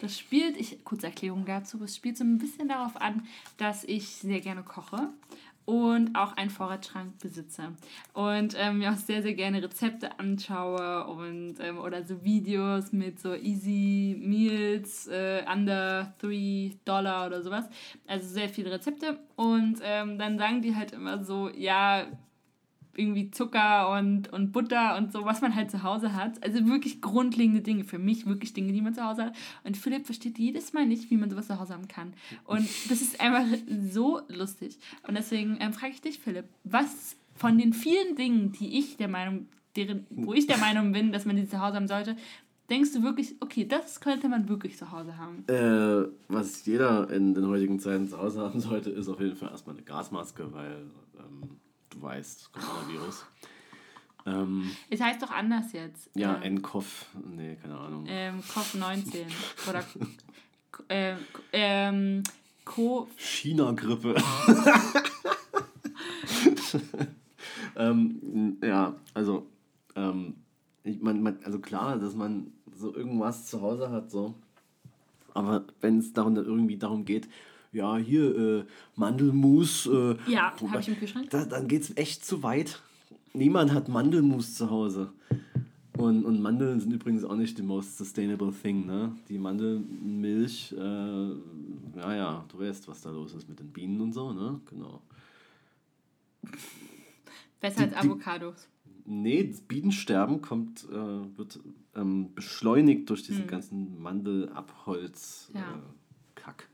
A: Das spielt, ich, kurze Erklärung dazu, es spielt so ein bisschen darauf an, dass ich sehr gerne koche und auch einen Vorratsschrank besitze. Und ähm, mir auch sehr, sehr gerne Rezepte anschaue und ähm, oder so Videos mit so easy Meals äh, under 3 Dollar oder sowas. Also sehr viele Rezepte. Und ähm, dann sagen die halt immer so, ja, irgendwie Zucker und, und Butter und so, was man halt zu Hause hat. Also wirklich grundlegende Dinge. Für mich wirklich Dinge, die man zu Hause hat. Und Philipp versteht jedes Mal nicht, wie man sowas zu Hause haben kann. Und das ist einfach so lustig. Und deswegen ähm, frage ich dich, Philipp, was von den vielen Dingen, die ich der Meinung, deren, wo ich der Meinung bin, dass man die zu Hause haben sollte, denkst du wirklich, okay, das könnte man wirklich zu Hause haben?
B: Äh, was jeder in den heutigen Zeiten zu Hause haben sollte, ist auf jeden Fall erstmal eine Gasmaske, weil ähm, du weißt, Coronavirus. Ähm,
A: Es heißt doch anders jetzt.
B: ja,
A: Ähm,
B: NCOV, nee, keine Ahnung.
A: ähm, COV-19 [laughs] oder äh, ähm, Co
B: China-Grippe. [laughs] ähm, ja, also, ähm, ich mein, man, also klar, dass man so irgendwas zu Hause hat, so. Aber wenn es darum, irgendwie darum geht, ja, hier, äh, Mandelmus, äh,
A: Ja, habe ich im Kühlschrank.
B: da, dann geht es echt zu weit. Niemand hat Mandelmus zu Hause. Und, und Mandeln sind übrigens auch nicht the most sustainable thing, ne? Die Mandelmilch, äh, ja, ja, du weißt, was da los ist mit den Bienen und so, ne? Genau.
A: Besser
B: Die-
A: als
B: die-
A: Avocados.
B: Nee, das Bienensterben kommt, äh, wird ähm, beschleunigt durch diesen
A: Hm.
B: ganzen Mandelabholz
A: Ja.
B: äh, Kack.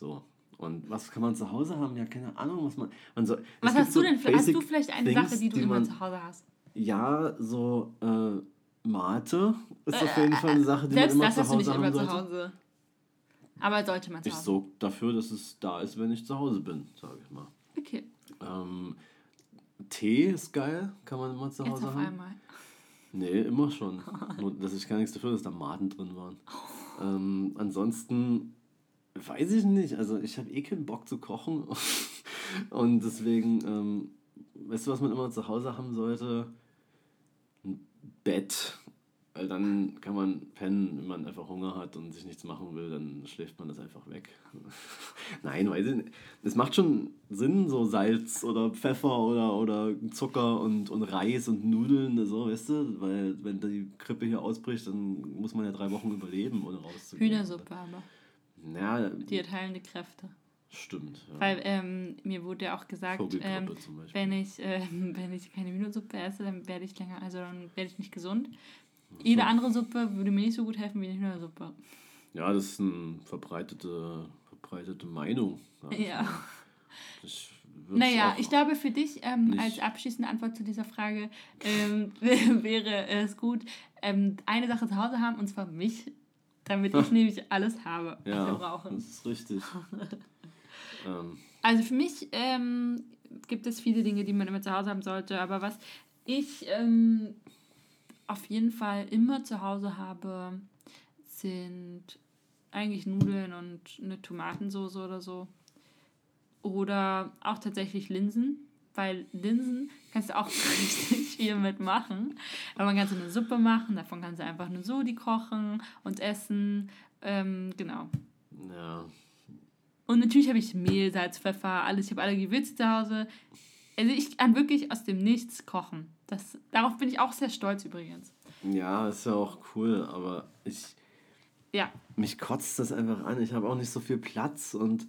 B: So. Und was kann man zu Hause haben? Ja, keine Ahnung, was man. man so,
A: Was hast du
B: so
A: denn? für- Hast du vielleicht eine
B: things,
A: Sache, die du immer
B: man,
A: zu Hause hast?
B: Ja, so äh, Mate ist auf jeden Fall eine Sache, die
A: Äh, Selbst
B: man
A: das
B: immer
A: hast
B: zu
A: du nicht
B: Hause
A: immer zu. Hause. Aber sollte man zu
B: Ich
A: Hause.
B: sorge dafür, dass es da ist, wenn ich zu Hause bin, sage ich mal.
A: Okay,
B: Ähm, Tee ist geil, kann man immer zu
A: jetzt
B: Hause
A: auf
B: haben.
A: einmal.
B: Nee, immer schon. [laughs] Nur, dass ich gar nichts dafür, dass da Maden drin waren. Ähm, ansonsten weiß ich nicht. Also ich habe eh keinen Bock zu kochen. [laughs] Und deswegen, ähm, weißt du, was man immer zu Hause haben sollte? Ein Bett. Weil dann kann man pennen, wenn man einfach Hunger hat und sich nichts machen will, dann schläft man das einfach weg. [laughs] Nein, weiß ich nicht. Es macht schon Sinn, so Salz oder Pfeffer oder, oder Zucker und, und Reis und Nudeln, so, weißt du? Weil wenn die Grippe hier ausbricht, dann muss man ja drei Wochen überleben, ohne rauszugehen.
A: Hühnersuppe aber.
B: Ja,
A: Die hat heilende Kräfte.
B: stimmt. Ja.
A: Weil ähm, mir wurde ja auch gesagt, ähm, wenn ich, ähm, [laughs] wenn ich keine Hühnersuppe esse, dann werde ich länger, also dann werde ich nicht gesund. Jede andere Suppe würde mir nicht so gut helfen wie eine Hühnersuppe.
B: Ja, das ist eine verbreitete, verbreitete Meinung.
A: Ja.
B: Das
A: Naja, ich glaube für dich ähm, als abschließende Antwort zu dieser Frage ähm, [laughs] wäre es gut, ähm, eine Sache zu Hause haben und zwar mich, damit ich nämlich alles habe, was
B: ja,
A: wir brauchen.
B: das ist richtig. [laughs] ähm,
A: Also für mich ähm, gibt es viele Dinge, die man immer zu Hause haben sollte, aber was ich ähm, auf jeden Fall immer zu Hause habe, sind eigentlich Nudeln und eine Tomatensauce oder so. Oder auch tatsächlich Linsen, weil Linsen kannst du auch [laughs] richtig viel mitmachen. Aber man kann so eine Suppe machen, davon kannst du einfach eine Sodi kochen und essen. Ähm, genau.
B: ja,
A: Und natürlich habe ich Mehl, Salz, Pfeffer, alles. Ich habe alle Gewürze zu Hause. Also ich kann wirklich aus dem Nichts kochen. Das, darauf bin ich auch sehr stolz übrigens.
B: ja, ist ja auch cool, aber ich,
A: Ja.
B: mich kotzt das einfach an. Ich habe auch nicht so viel Platz und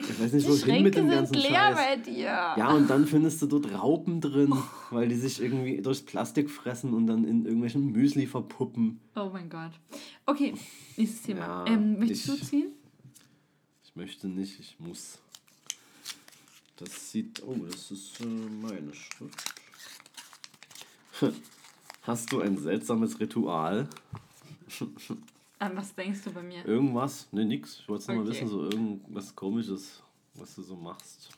B: ich weiß nicht,
A: Die
B: wohin mit dem
A: sind
B: ganzen
A: leer
B: Scheiß.
A: bei dir.
B: Ja, und dann findest du dort Raupen drin, weil die sich irgendwie durchs Plastik fressen und dann in irgendwelchen Müsli verpuppen.
A: Oh mein Gott. Okay, nächstes Thema.
B: Ja,
A: ähm, möchtest
B: ich-
A: du ziehen?
B: Ich möchte nicht, ich muss. Das sieht. Oh, das ist äh, meine Schrift. [laughs] Hast du ein seltsames Ritual? [laughs]
A: An was denkst du bei mir?
B: Irgendwas? Ne, nix. Ich wollte nur mal
A: Okay.
B: wissen, so irgendwas komisches, was du so machst.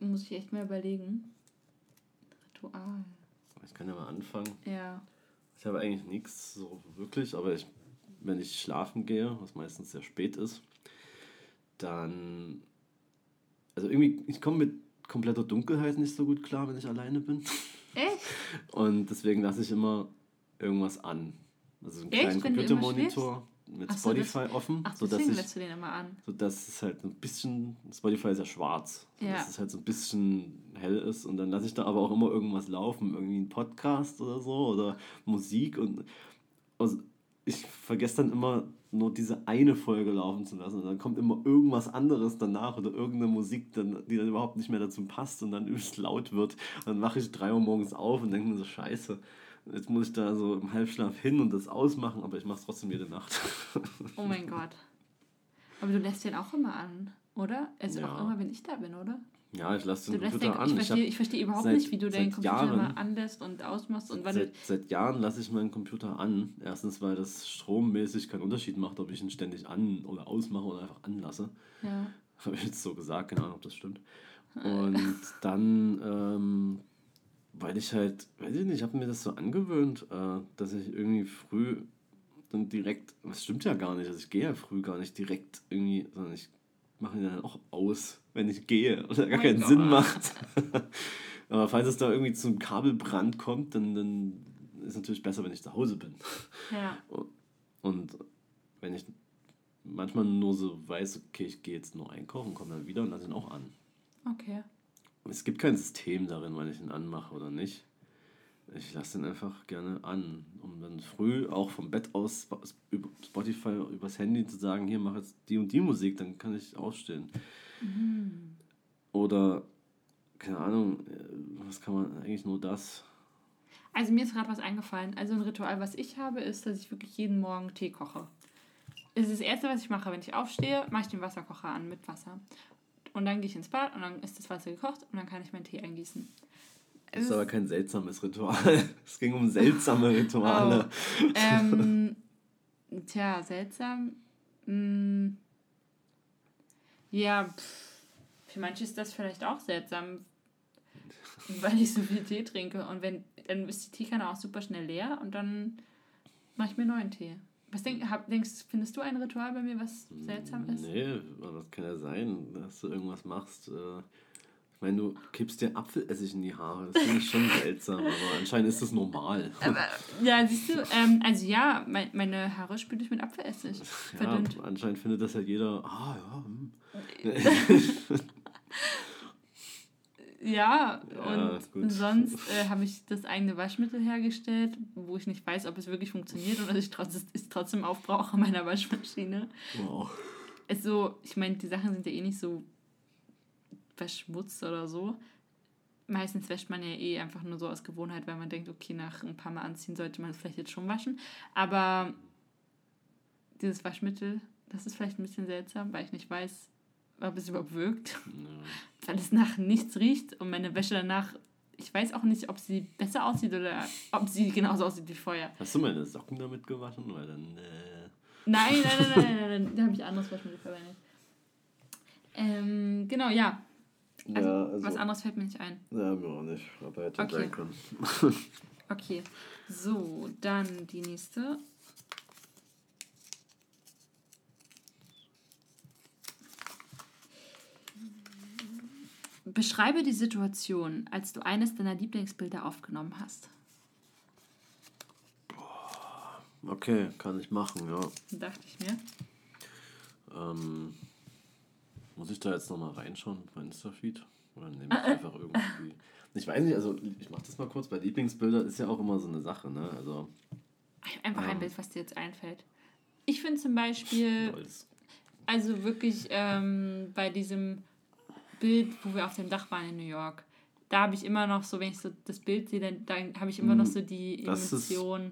A: Muss ich echt mal überlegen. Ritual.
B: Ich kann ja mal anfangen.
A: Ja.
B: Ich habe eigentlich nichts so wirklich, aber ich, wenn ich schlafen gehe, was meistens sehr spät ist, dann. Also irgendwie, ich komme mit kompletter Dunkelheit nicht so gut klar, wenn ich alleine bin.
A: Echt?
B: Und deswegen lasse ich immer irgendwas an. Also einen
A: Echt?
B: kleinen Computermonitor mit
A: so, das-
B: Spotify offen,
A: Ach,
B: sodass ich
A: lässt du den immer an.
B: sodass es halt ein bisschen, Spotify ist ja schwarz,
A: Ja.
B: dass es halt so ein bisschen hell ist und dann lasse ich da aber auch immer irgendwas laufen, irgendwie ein Podcast oder so oder Musik und also ich vergesse dann immer nur diese eine Folge laufen zu lassen und dann kommt immer irgendwas anderes danach oder irgendeine Musik, dann, die dann überhaupt nicht mehr dazu passt und dann [laughs] übelst laut wird. Und dann wache ich drei Uhr morgens auf und denke mir so, scheiße, jetzt muss ich da so im Halbschlaf hin und das ausmachen, aber ich mache es trotzdem jede Nacht.
A: Oh mein Gott. Aber du lässt den auch immer an, oder? Also auch
B: Ja.
A: immer, wenn ich da bin, oder?
B: Ja, ich lasse den Computer
A: den,
B: an.
A: ich
B: Ich
A: verstehe ich verstehe überhaupt
B: seit-
A: nicht, wie du deinen Computer
B: Jahren-
A: immer anlässt und ausmachst und wann.
B: Seit, seit Jahren lasse ich meinen Computer an. Erstens, weil das strommäßig keinen Unterschied macht, ob ich ihn ständig an- oder ausmache oder einfach anlasse.
A: Ja. [laughs]
B: Habe ich jetzt so gesagt, keine Ahnung, ob das stimmt. Und dann, ähm, weil ich halt, weiß ich nicht, ich habe mir das so angewöhnt, äh, dass ich irgendwie früh dann direkt, das stimmt ja gar nicht, also ich gehe ja früh gar nicht direkt irgendwie, sondern ich mache ihn dann auch aus, wenn ich gehe, und er gar
A: Oh
B: keinen
A: Gott.
B: Sinn macht. [laughs] Aber falls es da irgendwie zum Kabelbrand kommt, dann, dann ist es natürlich besser, wenn ich zu Hause bin.
A: Ja. [laughs]
B: Und wenn ich manchmal nur so weiß, okay, ich gehe jetzt nur einkaufen, komme dann wieder und lasse ihn auch an.
A: Okay.
B: Es gibt kein System darin, wann ich ihn anmache oder nicht. Ich lasse ihn einfach gerne an, um dann früh auch vom Bett aus über Spotify übers Handy zu sagen, hier mach jetzt die und die Musik, dann kann ich aufstehen. Oder, keine Ahnung, äh, was kann man eigentlich nur das?
A: Also mir ist gerade was eingefallen. Also ein Ritual, was ich habe, ist, dass ich wirklich jeden Morgen Tee koche. Das ist das Erste, was ich mache. Wenn ich aufstehe, mache ich den Wasserkocher an mit Wasser. Und dann gehe ich ins Bad und dann ist das Wasser gekocht und dann kann ich meinen Tee eingießen.
B: Das
A: Es
B: ist aber kein seltsames Ritual. [laughs] Es ging um seltsame Rituale.
A: ähm, [laughs] tja, seltsam. Mm, ja, pff, für manche ist das vielleicht auch seltsam, weil ich so viel Tee trinke. Und wenn, dann ist die Teekanne auch super schnell leer und dann mache ich mir neuen Tee. Was denk, hab, denkst findest du ein Ritual bei mir, was seltsam ist?
B: Nee, das kann ja sein, dass du irgendwas machst. äh, Ich meine, du kippst dir Apfelessig in die Haare. Das finde ich schon [laughs] seltsam, aber anscheinend ist das normal.
A: Ja, siehst du, ähm, also ja, mein, meine Haare spüle ich mit Apfelessig.
B: Ja,
A: Verdünnt.
B: anscheinend findet das ja jeder. Ah, ja. Hm. [laughs]
A: Ja,
B: Ja,
A: und sonst äh, habe ich das eigene Waschmittel hergestellt, wo ich nicht weiß, ob es wirklich funktioniert oder ich trotz, es trotzdem aufbrauche in meiner Waschmaschine.
B: Wow.
A: Also, ich meine, die Sachen sind ja eh nicht so Wäschmutz oder so. Meistens wäscht man ja eh einfach nur so aus Gewohnheit, weil man denkt, okay, nach ein paar Mal anziehen sollte man es vielleicht jetzt schon waschen. Aber dieses Waschmittel, das ist vielleicht ein bisschen seltsam, weil ich nicht weiß, ob es überhaupt wirkt. Ja. Weil es nach nichts riecht und meine Wäsche danach, ich weiß auch nicht, ob sie besser aussieht oder ob sie genauso aussieht wie vorher.
B: Hast du meine Socken damit gewaschen? Weil dann. Äh
A: nein, nein, nein, nein, nein, nein, [laughs] da habe ich anderes Waschmittel verwendet. Ähm, genau, ja. Also, ja, also, was anderes fällt mir nicht ein.
B: Ja, mir auch nicht. Aber hätte okay. sein können. [laughs] [laughs]
A: okay. So, dann die nächste. Beschreibe die Situation, als du eines deiner Lieblingsbilder aufgenommen hast.
B: Okay, kann ich machen, ja.
A: Dachte ich mir.
B: Ähm, muss ich da jetzt nochmal reinschauen bei Instafeed? Oder nehme ich ah, äh. einfach irgendwie. Ich weiß nicht, also ich mache das mal kurz. Bei Lieblingsbilder ist ja auch immer so eine Sache, ne? Also.
A: Einfach ähm, ein Bild, was dir jetzt einfällt. Ich finde zum Beispiel. [laughs] Also wirklich ähm, bei diesem Bild, wo wir auf dem Dach waren in New York, da habe ich immer noch so, wenn ich so das Bild sehe, dann, dann habe ich immer noch hm, so die Emotion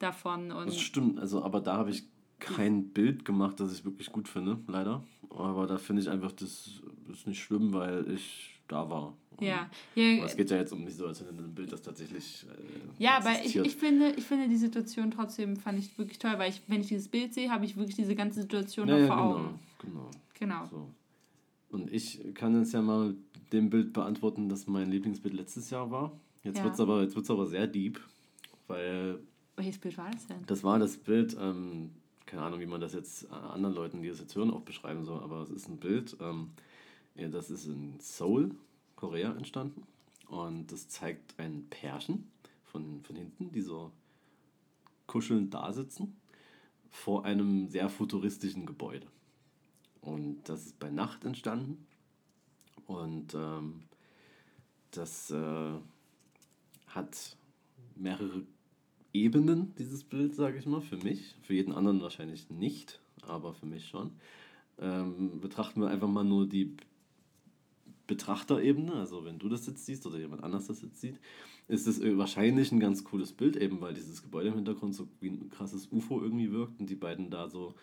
A: davon. Und
B: das stimmt, also aber da habe ich kein Bild gemacht, das ich wirklich gut finde, leider. Aber da finde ich einfach, das ist nicht schlimm, weil ich da war. ja. ja aber es geht ja jetzt um die Situation in einem Bild, das tatsächlich. Äh,
A: ja, aber ich, ich, finde, ich finde die Situation trotzdem fand ich wirklich toll, weil ich, wenn ich dieses Bild sehe, habe ich wirklich diese ganze Situation ja, noch vor
B: ja, genau, Augen. Genau. Genau. So. Und ich kann jetzt ja mal dem Bild beantworten, dass mein Lieblingsbild letztes Jahr war. Jetzt ja. wird es aber, aber sehr deep, weil.
A: Welches Bild war das denn?
B: Das war das Bild, ähm, keine Ahnung, wie man das jetzt anderen Leuten, die das jetzt hören, auch beschreiben soll, aber es ist ein Bild, ähm, ja, das ist in Seoul, Korea, entstanden. Und das zeigt ein Pärchen von, von hinten, die so kuschelnd da sitzen, vor einem sehr futuristischen Gebäude. Und das ist bei Nacht entstanden. Und ähm, das äh, hat mehrere Ebenen, dieses Bild, sage ich mal, für mich. Für jeden anderen wahrscheinlich nicht, aber für mich schon. Ähm, betrachten wir einfach mal nur die Betrachterebene, also wenn du das jetzt siehst oder jemand anders das jetzt sieht, ist es wahrscheinlich ein ganz cooles Bild, eben weil dieses Gebäude im Hintergrund so wie ein krasses UFO irgendwie wirkt und die beiden da so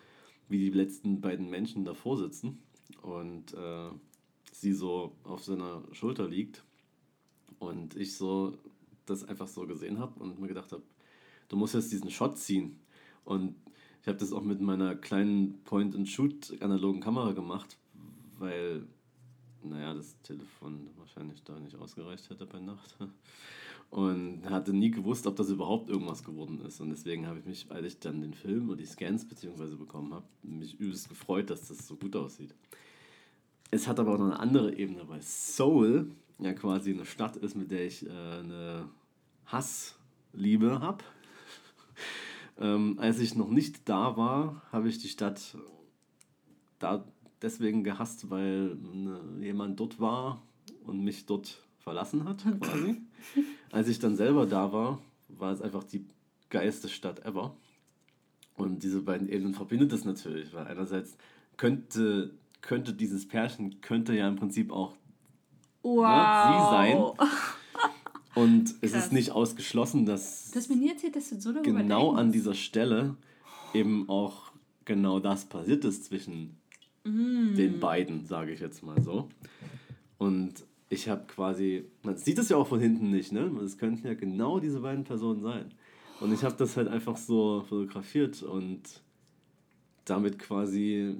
B: wie die letzten beiden Menschen davor sitzen und äh, sie so auf seiner Schulter liegt und ich so das einfach so gesehen habe und mir gedacht habe, du musst jetzt diesen Shot ziehen und ich habe das auch mit meiner kleinen Point-and-Shoot analogen Kamera gemacht, weil, naja, das Telefon wahrscheinlich da nicht ausgereicht hätte bei Nacht. und hatte nie gewusst, ob das überhaupt irgendwas geworden ist. Und deswegen habe ich mich, als ich dann den Film und die Scans beziehungsweise bekommen habe, mich übelst gefreut, dass das so gut aussieht. Es hat aber auch noch eine andere Ebene, weil Seoul ja quasi eine Stadt ist, mit der ich äh, eine Hassliebe habe. Ähm, als ich noch nicht da war, habe ich die Stadt da deswegen gehasst, weil ne, jemand dort war und mich dort verlassen hat, quasi. [laughs] Als ich dann selber da war, war es einfach die geilste Stadt ever. Und diese beiden Ebenen verbindet es natürlich, weil einerseits könnte, könnte dieses Pärchen könnte ja im Prinzip auch wow. ne, sie sein. [laughs] Und Krass. es ist nicht ausgeschlossen, dass,
A: das so
B: genau denkst. an dieser Stelle eben auch genau das passiert ist zwischen mm. den beiden, sage ich jetzt mal so. Und ich habe quasi, man sieht es ja auch von hinten nicht, ne? Es könnten ja genau diese beiden Personen sein. Und ich habe das halt einfach so fotografiert und damit quasi,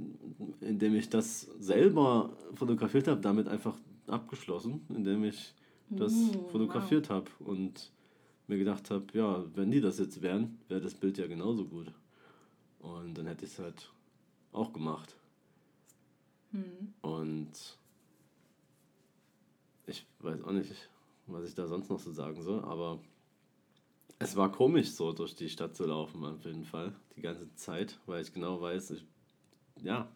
B: indem ich das selber fotografiert habe, damit einfach abgeschlossen, indem ich das uh, fotografiert wow. habe und mir gedacht habe, ja, wenn die das jetzt wären, wäre das Bild ja genauso gut. Und dann hätte ich es halt auch gemacht. Hm. Und ich weiß auch nicht, was ich da sonst noch so sagen soll, aber es war komisch, so durch die Stadt zu laufen, auf jeden Fall, die ganze Zeit, weil ich genau weiß, ich, ja,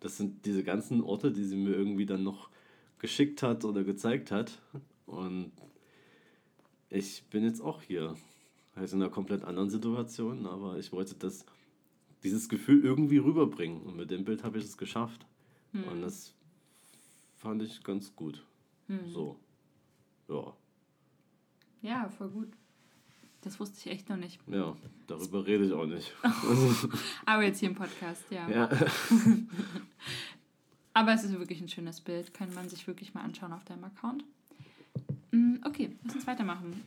B: das sind diese ganzen Orte, die sie mir irgendwie dann noch geschickt hat oder gezeigt hat. Und ich bin jetzt auch hier. Halt in einer komplett anderen Situation, aber ich wollte das, dieses Gefühl irgendwie rüberbringen. Und mit dem Bild habe ich es geschafft. Hm. Und das fand ich ganz gut.
A: Hm.
B: So. Ja.
A: Ja, voll gut. Das wusste ich echt noch nicht.
B: Ja, darüber rede ich auch nicht. [laughs]
A: Aber jetzt hier im Podcast, ja.
B: ja. [laughs]
A: Aber es ist wirklich ein schönes Bild. Kann man sich wirklich mal anschauen auf deinem Account. Mm, Okay, lass uns weitermachen.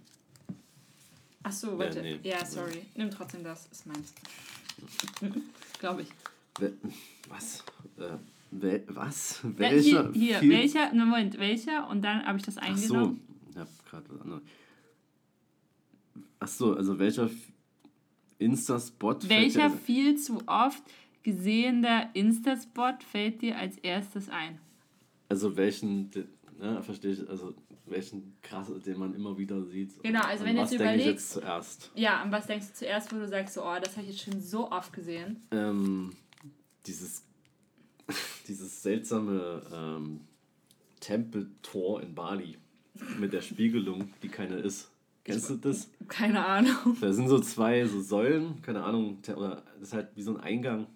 A: Ach so, warte.
B: nee.
A: Ja, sorry. Nimm trotzdem das. Ist meins. Glaube ich.
B: Was? Äh, wel was?
A: Ja,
B: Welcher?
A: hier, hier
B: viel-
A: welcher? Na, Moment, welcher? Und dann habe ich das
B: Ach so.
A: eingenommen.
B: Ich hab gerade was anderes. Ach so, also welcher Insta-Spot fällt
A: Welcher
B: dir-
A: viel zu oft gesehener Insta-Spot fällt dir als erstes ein?
B: Also welchen, ne, verstehe ich, also welchen krass, den man immer wieder sieht.
A: Genau, also
B: An
A: wenn du
B: was
A: jetzt
B: denke ich
A: überlegst-
B: jetzt zuerst?
A: Ja, und was denkst du zuerst, wo du sagst, so, oh, das habe ich jetzt schon so oft gesehen?
B: Ähm, dieses, [laughs] dieses seltsame ähm, Tempeltor in Bali mit der Spiegelung, die keine ist. Kennst du das?
A: Keine Ahnung.
B: Da sind so zwei so Säulen, keine Ahnung, oder das ist halt wie so ein Eingang.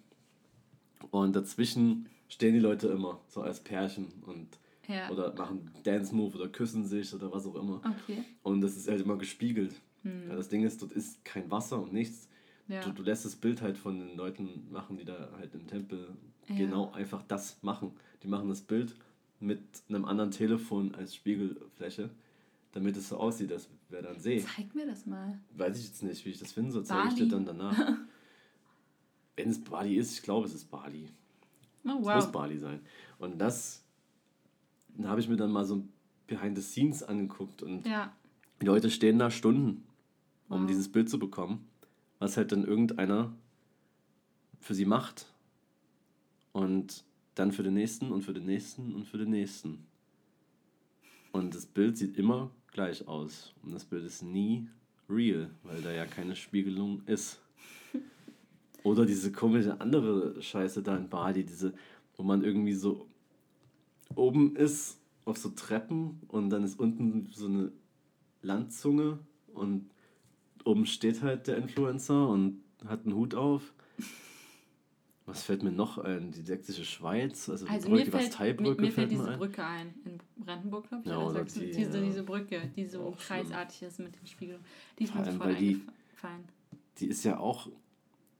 B: Und dazwischen stehen die Leute immer, so als Pärchen und
A: Ja.
B: oder machen Dance Move oder küssen sich oder was auch immer.
A: Okay.
B: Und das ist halt immer gespiegelt. Ja, das Ding ist, dort ist kein Wasser und nichts.
A: Ja.
B: Du, du lässt das Bild halt von den Leuten machen, die da halt im Tempel genau einfach das machen. Die machen das Bild mit einem anderen Telefon als Spiegelfläche, damit es so aussieht, als wäre da ein See.
A: Zeig mir das mal.
B: Weiß ich jetzt nicht, wie ich das finde, so zeige ich dir dann danach. [laughs] Wenn es Bali ist, ich glaube, es ist Bali.
A: Oh,
B: Es muss
A: wow.
B: Bali sein. Und das da habe ich mir dann mal so Behind the Scenes angeguckt und
A: Ja.
B: die Leute stehen da Stunden, um
A: Wow.
B: dieses Bild zu bekommen, was halt dann irgendeiner für sie macht. Und dann für den nächsten und für den nächsten und für den nächsten. Und das Bild sieht immer gleich aus. Und das Bild ist nie real, weil da ja keine Spiegelung ist. [laughs] Oder diese komische andere Scheiße da in Bali, diese, wo man irgendwie so oben ist auf so Treppen und dann ist unten so eine Landzunge und oben steht halt der Influencer und hat einen Hut auf. Was fällt mir noch ein? Die sächsische Schweiz, also die
A: Also
B: Brücke,
A: mir
B: was
A: fällt, mir,
B: Thai-Brücke
A: mir fällt
B: fällt
A: diese
B: mir ein.
A: Brücke ein. In Brandenburg, glaube ich.
B: Ja,
A: oder du,
B: die,
A: diese,
B: ja.
A: diese Brücke, die so kreisartig ist mit dem Spiegel. Die ist mir
B: weil die-
A: eingefallen.
B: Die ist ja auch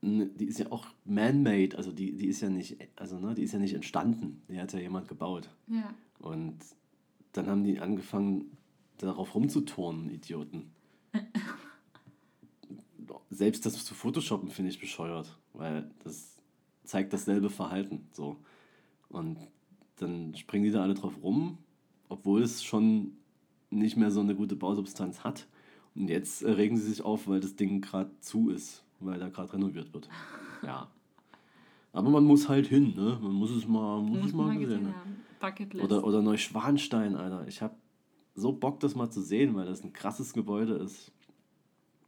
B: die ist ja auch man-made, also die, die ist ja nicht, also ne, die ist ja nicht entstanden. Die hat ja jemand gebaut.
A: Ja.
B: Und dann haben die angefangen, darauf rumzuturnen, Idioten. [laughs] Selbst das zu Photoshoppen finde ich bescheuert, weil das zeigt dasselbe Verhalten. So. Und dann springen die da alle drauf rum, obwohl es schon nicht mehr so eine gute Bausubstanz hat. Und jetzt äh, regen sie sich auf, weil das Ding gerade zu ist, weil da gerade renoviert wird. Ja. Aber man muss halt hin, ne? Man muss es mal, muss
A: Muss
B: es mal
A: mal
B: gesehen
A: gesehen
B: haben.
A: Bucketlist.
B: Oder, oder Neuschwanstein, Alter. Ich habe so Bock, das mal zu sehen, weil das ein krasses Gebäude ist.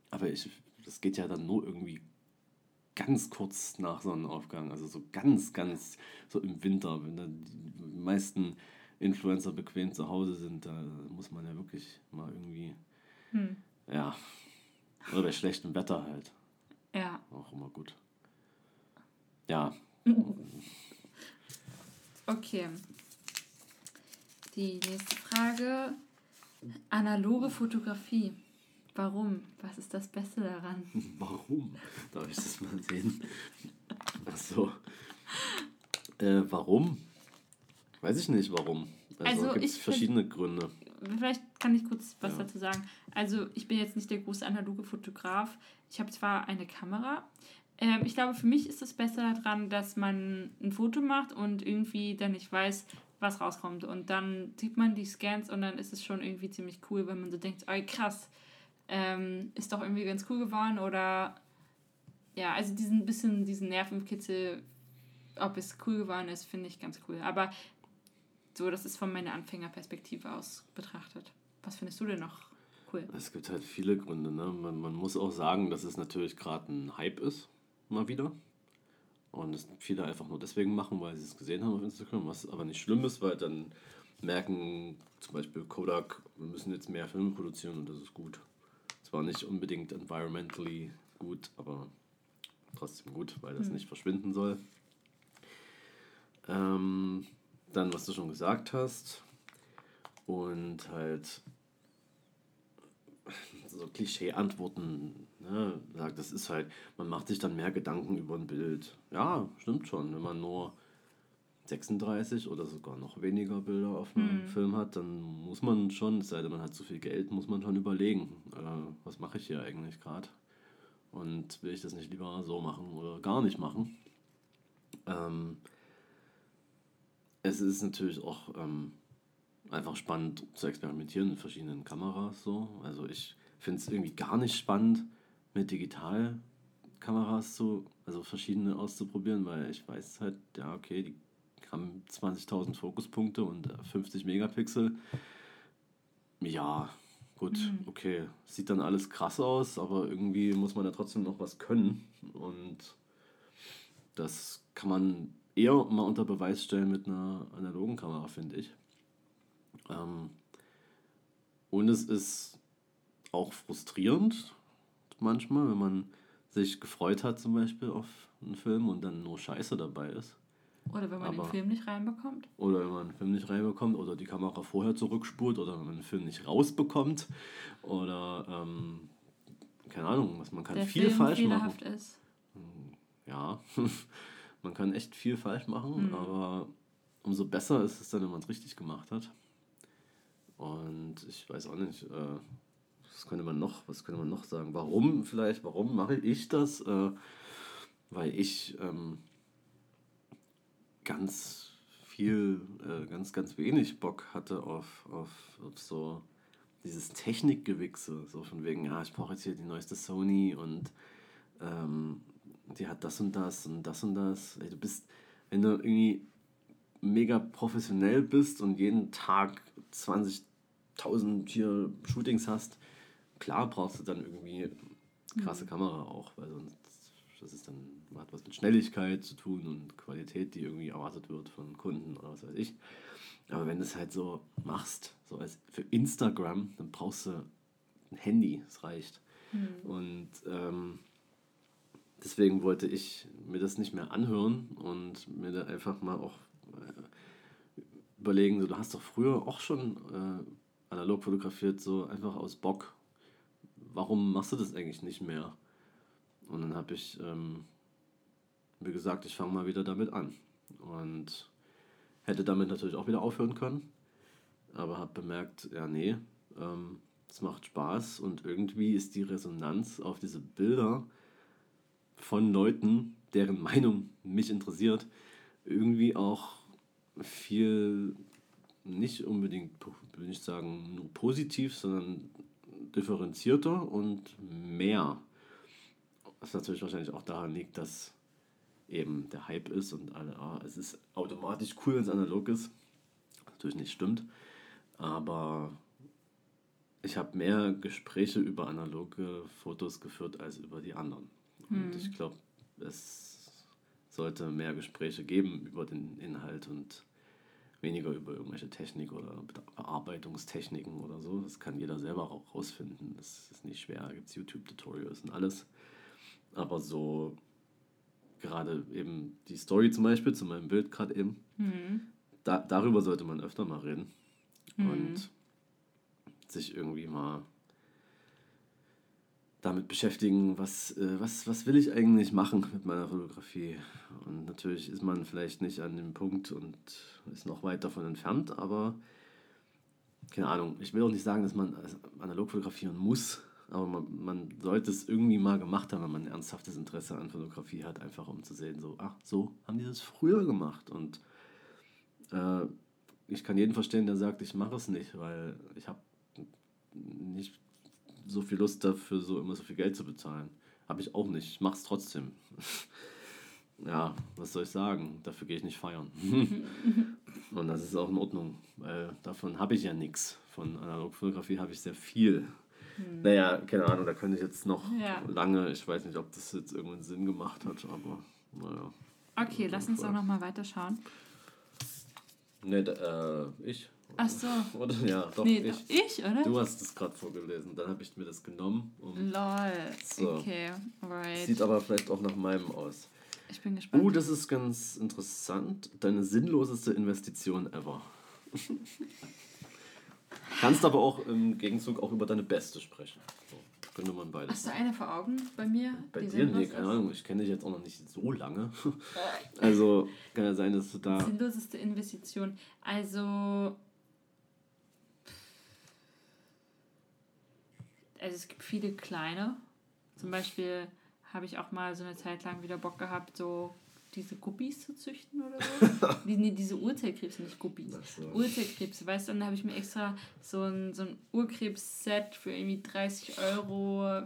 B: Aber ich, das geht ja dann nur irgendwie ganz kurz nach Sonnenaufgang. Also so ganz, ganz so im Winter, wenn dann die meisten Influencer bequem zu Hause sind, da muss man ja wirklich mal irgendwie,
A: Hm.
B: ja, oder bei schlechtem Wetter halt.
A: Ja.
B: Auch immer gut. Ja, [laughs]
A: Okay. Die nächste Frage. Analoge Fotografie. Warum? Was ist das Beste daran? [laughs]
B: Warum? Darf ich das mal sehen? Ach so. Äh, warum? Weiß ich nicht, warum. Also,
A: Also,
B: gibt es verschiedene Gründe.
A: Vielleicht kann ich kurz was
B: Ja.
A: dazu sagen. Also, ich bin jetzt nicht der große analoge Fotograf. Ich habe zwar eine Kamera. Ähm, ich glaube, für mich ist es besser daran, dass man ein Foto macht und irgendwie dann nicht weiß, was rauskommt. Und dann sieht man die Scans und dann ist es schon irgendwie ziemlich cool, wenn man so denkt, ey, krass, ähm, ist doch irgendwie ganz cool geworden. Oder ja, also diesen bisschen, diesen Nervenkitzel, ob es cool geworden ist, finde ich ganz cool. Aber so, das ist von meiner Anfängerperspektive aus betrachtet. Was findest du denn noch cool?
B: Es gibt halt viele Gründe. Ne? Man, man muss auch sagen, dass es natürlich gerade ein Hype ist, mal wieder. Und es viele einfach nur deswegen machen, weil sie es gesehen haben auf Instagram, was aber nicht schlimm ist, weil dann merken zum Beispiel Kodak, wir müssen jetzt mehr Filme produzieren und das ist gut. Zwar nicht unbedingt environmentally gut, aber trotzdem gut, weil das nicht verschwinden soll. Ähm, dann, was du schon gesagt hast. Und halt so Klischee-Antworten. Ne? Sagt, das ist halt, man macht sich dann mehr Gedanken über ein Bild. Ja, stimmt schon. Wenn man nur 36 oder sogar noch weniger Bilder auf einem
A: Mhm.
B: Film hat, dann muss man schon, es sei denn, man hat zu viel Geld, muss man schon überlegen, äh, was mache ich hier eigentlich gerade? Und will ich das nicht lieber so machen oder gar nicht machen? Ähm, es ist natürlich auch ähm, einfach spannend zu experimentieren mit verschiedenen Kameras. So. Also ich finde es irgendwie gar nicht spannend, mit Digitalkameras zu, also verschiedene auszuprobieren, weil ich weiß halt, ja, okay, die haben 20.000 Fokuspunkte und äh, 50 Megapixel. Ja, gut,
A: Mhm.
B: okay. Sieht dann alles krass aus, aber irgendwie muss man ja trotzdem noch was können. Und das kann man eher mal unter Beweis stellen mit einer analogen Kamera, finde ich. Ähm, und es ist auch frustrierend manchmal, wenn man sich gefreut hat zum Beispiel auf einen Film und dann nur Scheiße dabei ist.
A: Oder wenn man
B: Aber-
A: den Film nicht reinbekommt.
B: Oder wenn man einen Film nicht reinbekommt oder die Kamera vorher zurückspult oder wenn man einen Film nicht rausbekommt oder ähm, keine Ahnung, was man kann
A: der
B: viel
A: Film
B: falsch machen.
A: ist.
B: Ja, [laughs] man kann echt viel falsch machen,
A: Mhm.
B: aber umso besser ist es dann, wenn man es richtig gemacht hat. Und ich weiß auch nicht, äh, was könnte man noch, was könnte man noch sagen? Warum vielleicht, warum mache ich das? Äh, weil ich ähm, ganz viel, äh, ganz, ganz wenig Bock hatte auf, auf, auf so dieses Technikgewichse, so von wegen, ja, ich brauche jetzt hier die neueste Sony und ähm, die hat das und das und das und das. Ey, du bist, wenn du irgendwie mega professionell bist und jeden Tag 20.000 hier Shootings hast, klar brauchst du dann irgendwie krasse Kamera auch, weil sonst das ist dann hat was mit Schnelligkeit zu tun und Qualität, die irgendwie erwartet wird von Kunden oder was weiß ich. Aber wenn du es halt so machst, so als für Instagram, dann brauchst du ein Handy, es reicht. Und ähm, deswegen wollte ich mir das nicht mehr anhören und mir da einfach mal auch äh, überlegen, so, du hast doch früher auch schon äh, analog fotografiert, so einfach aus Bock. Warum machst du das eigentlich nicht mehr? Und dann habe ich ähm, mir gesagt, ich fange mal wieder damit an. Und hätte damit natürlich auch wieder aufhören können. Aber habe bemerkt, ja, nee, ähm, es macht Spaß und irgendwie ist die Resonanz auf diese Bilder von Leuten, deren Meinung mich interessiert, irgendwie auch viel, nicht unbedingt, will ich sagen, nur positiv, sondern differenzierter und mehr. Was natürlich wahrscheinlich auch daran liegt, dass eben der Hype ist und alle, ah, es ist automatisch cool, wenn es analog ist. Natürlich nicht stimmt. Aber ich habe mehr Gespräche über analoge Fotos geführt als über die anderen. Und ich glaube, es sollte mehr Gespräche geben über den Inhalt und weniger über irgendwelche Technik oder Bearbeitungstechniken oder so. Das kann jeder selber auch rausfinden. Das ist nicht schwer. Da gibt es YouTube-Tutorials und alles. Aber so gerade eben die Story zum Beispiel zu meinem Bild gerade eben,
A: Mhm.
B: da, darüber sollte man öfter mal reden
A: Mhm.
B: und sich irgendwie mal damit beschäftigen, was, äh, was, was will ich eigentlich machen mit meiner Fotografie. Und natürlich ist man vielleicht nicht an dem Punkt und ist noch weit davon entfernt, aber keine Ahnung, ich will auch nicht sagen, dass man analog fotografieren muss, aber man, man sollte es irgendwie mal gemacht haben, wenn man ein ernsthaftes Interesse an Fotografie hat, einfach um zu sehen, so, ach, so haben die das früher gemacht. Und äh, ich kann jeden verstehen, der sagt, ich mache es nicht, weil ich habe nicht so viel Lust dafür, so immer so viel Geld zu bezahlen. Habe ich auch nicht. Ich mache es trotzdem. [laughs] ja, was soll ich sagen? Dafür gehe ich nicht feiern. [laughs] Und das ist auch in Ordnung, weil davon habe ich ja nichts. Von Analogfotografie habe ich sehr viel. Naja, keine Ahnung, da könnte ich jetzt noch
A: Ja.
B: lange, ich weiß nicht, ob das jetzt irgendeinen Sinn gemacht hat, aber naja.
A: Okay, lass uns doch nochmal weiterschauen.
B: Ne, äh, ich.
A: Ach so. [laughs]
B: Oder? Ja, doch,
A: Nee,
B: ich.
A: doch ich, oder?
B: Du hast es gerade vorgelesen, dann habe ich mir das genommen. Um,
A: Lol.
B: So.
A: Okay, alright.
B: Sieht aber vielleicht auch nach meinem aus.
A: Ich bin gespannt.
B: Oh, das ist ganz interessant. Deine sinnloseste Investition ever. [laughs] Kannst aber auch im Gegenzug auch über deine beste sprechen. So, könnte man beides.
A: Hast du eine vor Augen bei mir?
B: Bei
A: die
B: dir? Nee, keine? Ahnung. Ich kenne dich jetzt auch noch nicht so lange. [laughs] Also kann ja sein, dass du da.
A: Sinnloseste Investition. Also. Also es gibt viele kleine. Zum Beispiel habe ich auch mal so eine Zeit lang wieder Bock gehabt, so diese Guppies zu züchten oder so. [laughs] nee, diese Urzeitkrebse, nicht Guppies.
B: So.
A: Urzeitkrebse, weißt du, und dann habe ich mir extra so ein, so ein Urkrebs-Set für irgendwie 30 Euro,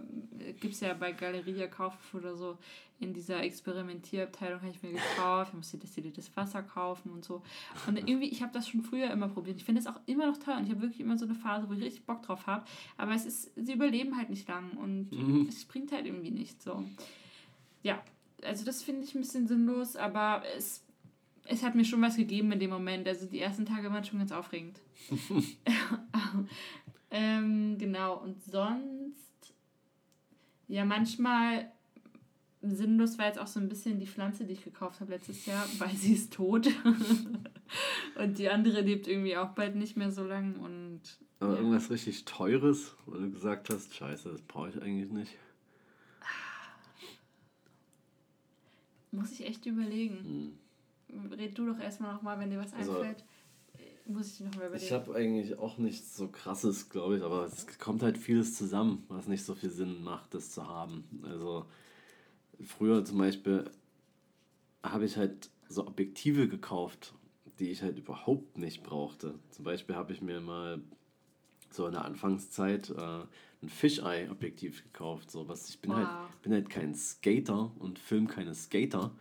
A: gibt es ja bei Galeria Kaufhof oder so, in dieser Experimentierabteilung habe ich mir gekauft, ich musste destilliertes Wasser kaufen und so. Und irgendwie, ich habe das schon früher immer probiert. Ich finde das auch immer noch toll und ich habe wirklich immer so eine Phase, wo ich richtig Bock drauf habe. Aber es ist, sie überleben halt nicht lang und
B: Mhm.
A: es bringt halt irgendwie nicht so. Ja, also das finde ich ein bisschen sinnlos, aber es, es hat mir schon was gegeben in dem Moment. Also die ersten Tage waren schon ganz aufregend. [laughs] ähm, genau, und sonst, ja, manchmal sinnlos war jetzt auch so ein bisschen die Pflanze, die ich gekauft habe letztes Jahr, [laughs] weil sie ist tot. [laughs] und die andere lebt irgendwie auch bald nicht mehr so lang und
B: Aber
A: Ja.
B: irgendwas richtig Teures, wo du gesagt hast, scheiße, das brauche ich eigentlich nicht.
A: Muss ich echt überlegen. Red du doch erstmal nochmal, wenn dir was
B: Also,
A: einfällt. Muss ich nochmal überlegen.
B: Ich habe eigentlich auch nichts so krasses, glaube ich, aber es kommt halt vieles zusammen, was nicht so viel Sinn macht, das zu haben. Also früher zum Beispiel habe ich halt so Objektive gekauft, die ich halt überhaupt nicht brauchte. Zum Beispiel habe ich mir mal so in der Anfangszeit äh, ein Fisheye-Objektiv gekauft. So was ich bin halt
A: Wow.
B: bin halt kein Skater und film keine Skater.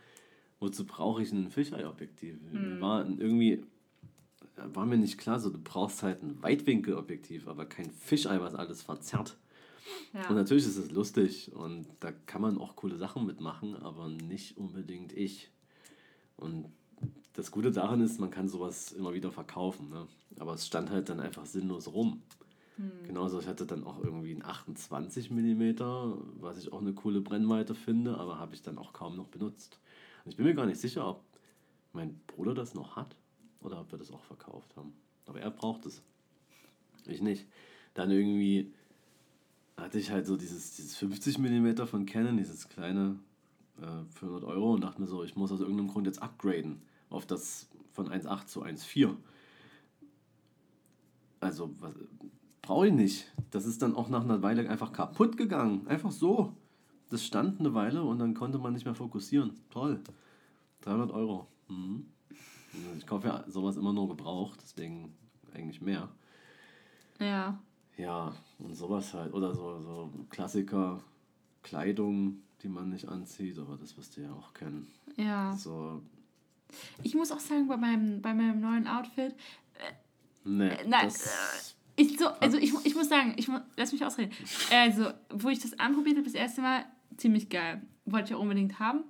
B: Wozu brauche ich ein Fisheye-Objektiv? Mir War irgendwie war mir nicht klar, so du brauchst halt ein Weitwinkelobjektiv, aber kein Fisheye, was alles verzerrt.
A: ja.
B: Und natürlich ist es lustig und da kann man auch coole Sachen mitmachen, aber nicht unbedingt ich. Und das Gute daran ist, man kann sowas immer wieder verkaufen. Ne? Aber es stand halt dann einfach sinnlos rum. Genauso, ich hatte dann auch irgendwie ein 28 mm, was ich auch eine coole Brennweite finde, aber habe ich dann auch kaum noch benutzt. Und ich bin mir gar nicht sicher, ob mein Bruder das noch hat oder ob wir das auch verkauft haben. Aber er braucht es. Ich nicht. Dann irgendwie hatte ich halt so dieses, dieses 50 mm von Canon, dieses kleine äh, für 100 Euro und dachte mir so, ich muss aus irgendeinem Grund jetzt upgraden auf das von 1.8 zu 1.4. Also, was, brauche ich nicht. Das ist dann auch nach einer Weile einfach kaputt gegangen. Einfach so. Das stand eine Weile und dann konnte man nicht mehr fokussieren. Toll. 300 Euro. Mhm. Ich kaufe ja sowas immer nur gebraucht, deswegen eigentlich mehr.
A: ja.
B: Ja, und sowas halt. Oder so, so Klassiker, Kleidung, die man nicht anzieht, aber das wirst du ja auch kennen.
A: Ja.
B: So,
A: Ich muss auch sagen, bei meinem, bei meinem neuen Outfit,
B: ne,
A: nein,
B: das,
A: ich so, also ich, ich muss sagen, ich lass mich ausreden. Also, wo ich das anprobiert habe, das erste Mal, ziemlich geil. Wollte ich auch unbedingt haben.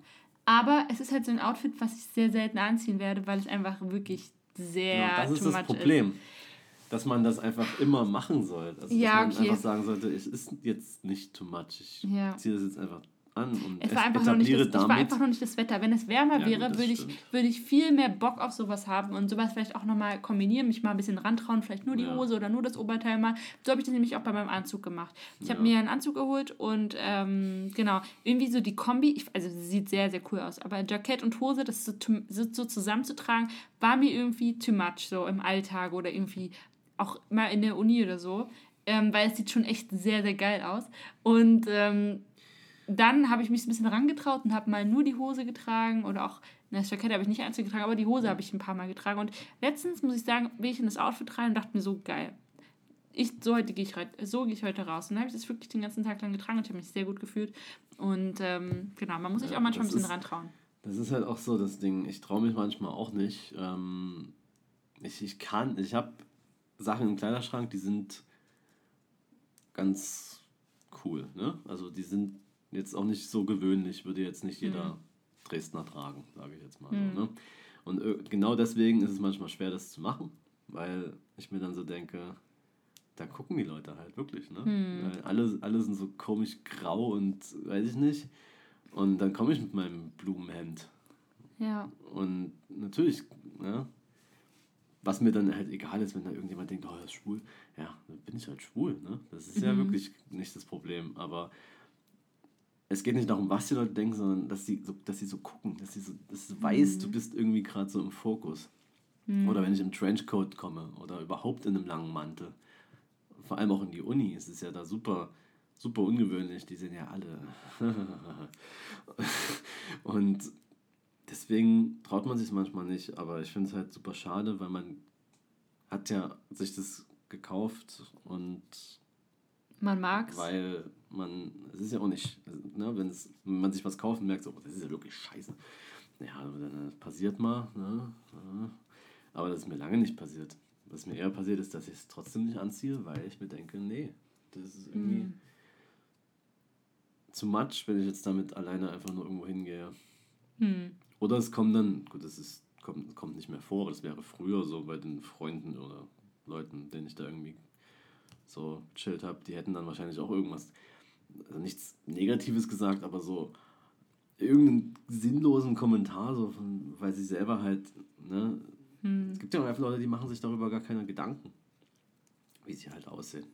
A: Aber es ist halt so ein Outfit, was ich sehr selten anziehen werde, weil es einfach wirklich sehr
B: ja, das ist das Problem. Dass man das einfach immer machen soll. Also,
A: Ja,
B: dass man
A: okay.
B: einfach sagen sollte, es ist jetzt nicht too much. Ich
A: Ja.
B: ziehe das jetzt einfach an und
A: Es war, einfach noch nicht das, es war
B: damit.
A: einfach noch nicht das Wetter. Wenn es wärmer
B: Ja,
A: wäre, würde ich, würde ich viel mehr Bock auf sowas haben und sowas vielleicht auch nochmal kombinieren, mich mal ein bisschen rantrauen, vielleicht nur die
B: Ja.
A: Hose oder nur das Oberteil mal. So habe ich das nämlich auch bei meinem Anzug gemacht. Ich habe
B: Ja.
A: mir einen Anzug geholt und ähm, genau, irgendwie so die Kombi, ich, also sie sieht sehr, sehr cool aus, aber Jackett und Hose, das so, so zusammenzutragen, war mir irgendwie too much, so im Alltag oder irgendwie auch mal in der Uni oder so. Ähm, weil es sieht schon echt sehr, sehr geil aus. Und ähm, dann habe ich mich ein bisschen rangetraut und habe mal nur die Hose getragen oder auch, na, das Jackett habe ich nicht einzeln getragen, aber die Hose habe ich ein paar Mal getragen. Und letztens, muss ich sagen, bin ich in das Outfit rein und dachte mir so, geil. Ich, so heute gehe ich, so gehe ich heute raus. Und dann habe ich das wirklich den ganzen Tag lang getragen und ich habe mich sehr gut gefühlt. Und ähm, genau, man muss sich
B: Ja,
A: auch manchmal ein bisschen
B: ist-
A: rantrauen.
B: Das ist halt auch so das Ding. Ich traue mich manchmal auch nicht. Ähm, ich, ich kann, ich habe Sachen im Kleiderschrank, die sind ganz cool. Ne? Also die sind jetzt auch nicht so gewöhnlich, würde jetzt nicht jeder Dresdner tragen, sage ich jetzt mal.
A: Mhm.
B: So, ne? Und äh, genau deswegen ist es manchmal schwer, das zu machen, weil ich mir dann so denke, da gucken die Leute halt wirklich. Ne?
A: Mhm.
B: Weil alle, alle sind so komisch grau und weiß ich nicht. Und dann komme ich mit meinem Blumenhemd.
A: Ja.
B: Und natürlich, ja, was mir dann halt egal ist, wenn da irgendjemand denkt, oh, er ist schwul. Ja, dann bin ich halt schwul. Ne? Das ist ja
A: Mhm.
B: wirklich nicht das Problem. Aber es geht nicht darum, was die Leute denken, sondern dass sie so, dass sie so gucken, dass sie so, dass du weißt, du bist irgendwie gerade so im Fokus. Oder wenn ich im Trenchcoat komme oder überhaupt in einem langen Mantel. Vor allem auch in die Uni ist es ja da super, super ungewöhnlich. Die sind ja alle. [laughs] Und deswegen traut man sich manchmal nicht, aber ich finde es halt super schade, weil man hat ja sich das gekauft und
A: Man mag's.
B: weil man, es ist ja auch nicht, ne, wenn's, wenn man sich was kauft und merkt, so, oh, das ist ja wirklich scheiße. Ja, dann äh, passiert mal, ne? Aber das ist mir lange nicht passiert. Was mir eher passiert ist, dass ich es trotzdem nicht anziehe, weil ich mir denke, nee, das ist irgendwie
A: Mhm.
B: zu much, wenn ich jetzt damit alleine einfach nur irgendwo hingehe.
A: Hm.
B: Oder es kommt dann, gut, das ist, kommt, kommt nicht mehr vor, aber das wäre früher so bei den Freunden oder Leuten, denen ich da irgendwie so chillt habe, die hätten dann wahrscheinlich auch irgendwas, also nichts Negatives gesagt, aber so irgendeinen sinnlosen Kommentar, so von, weil sie selber halt, ne,
A: Hm.
B: es gibt ja auch einfach Leute, die machen sich darüber gar keine Gedanken, wie sie halt aussehen.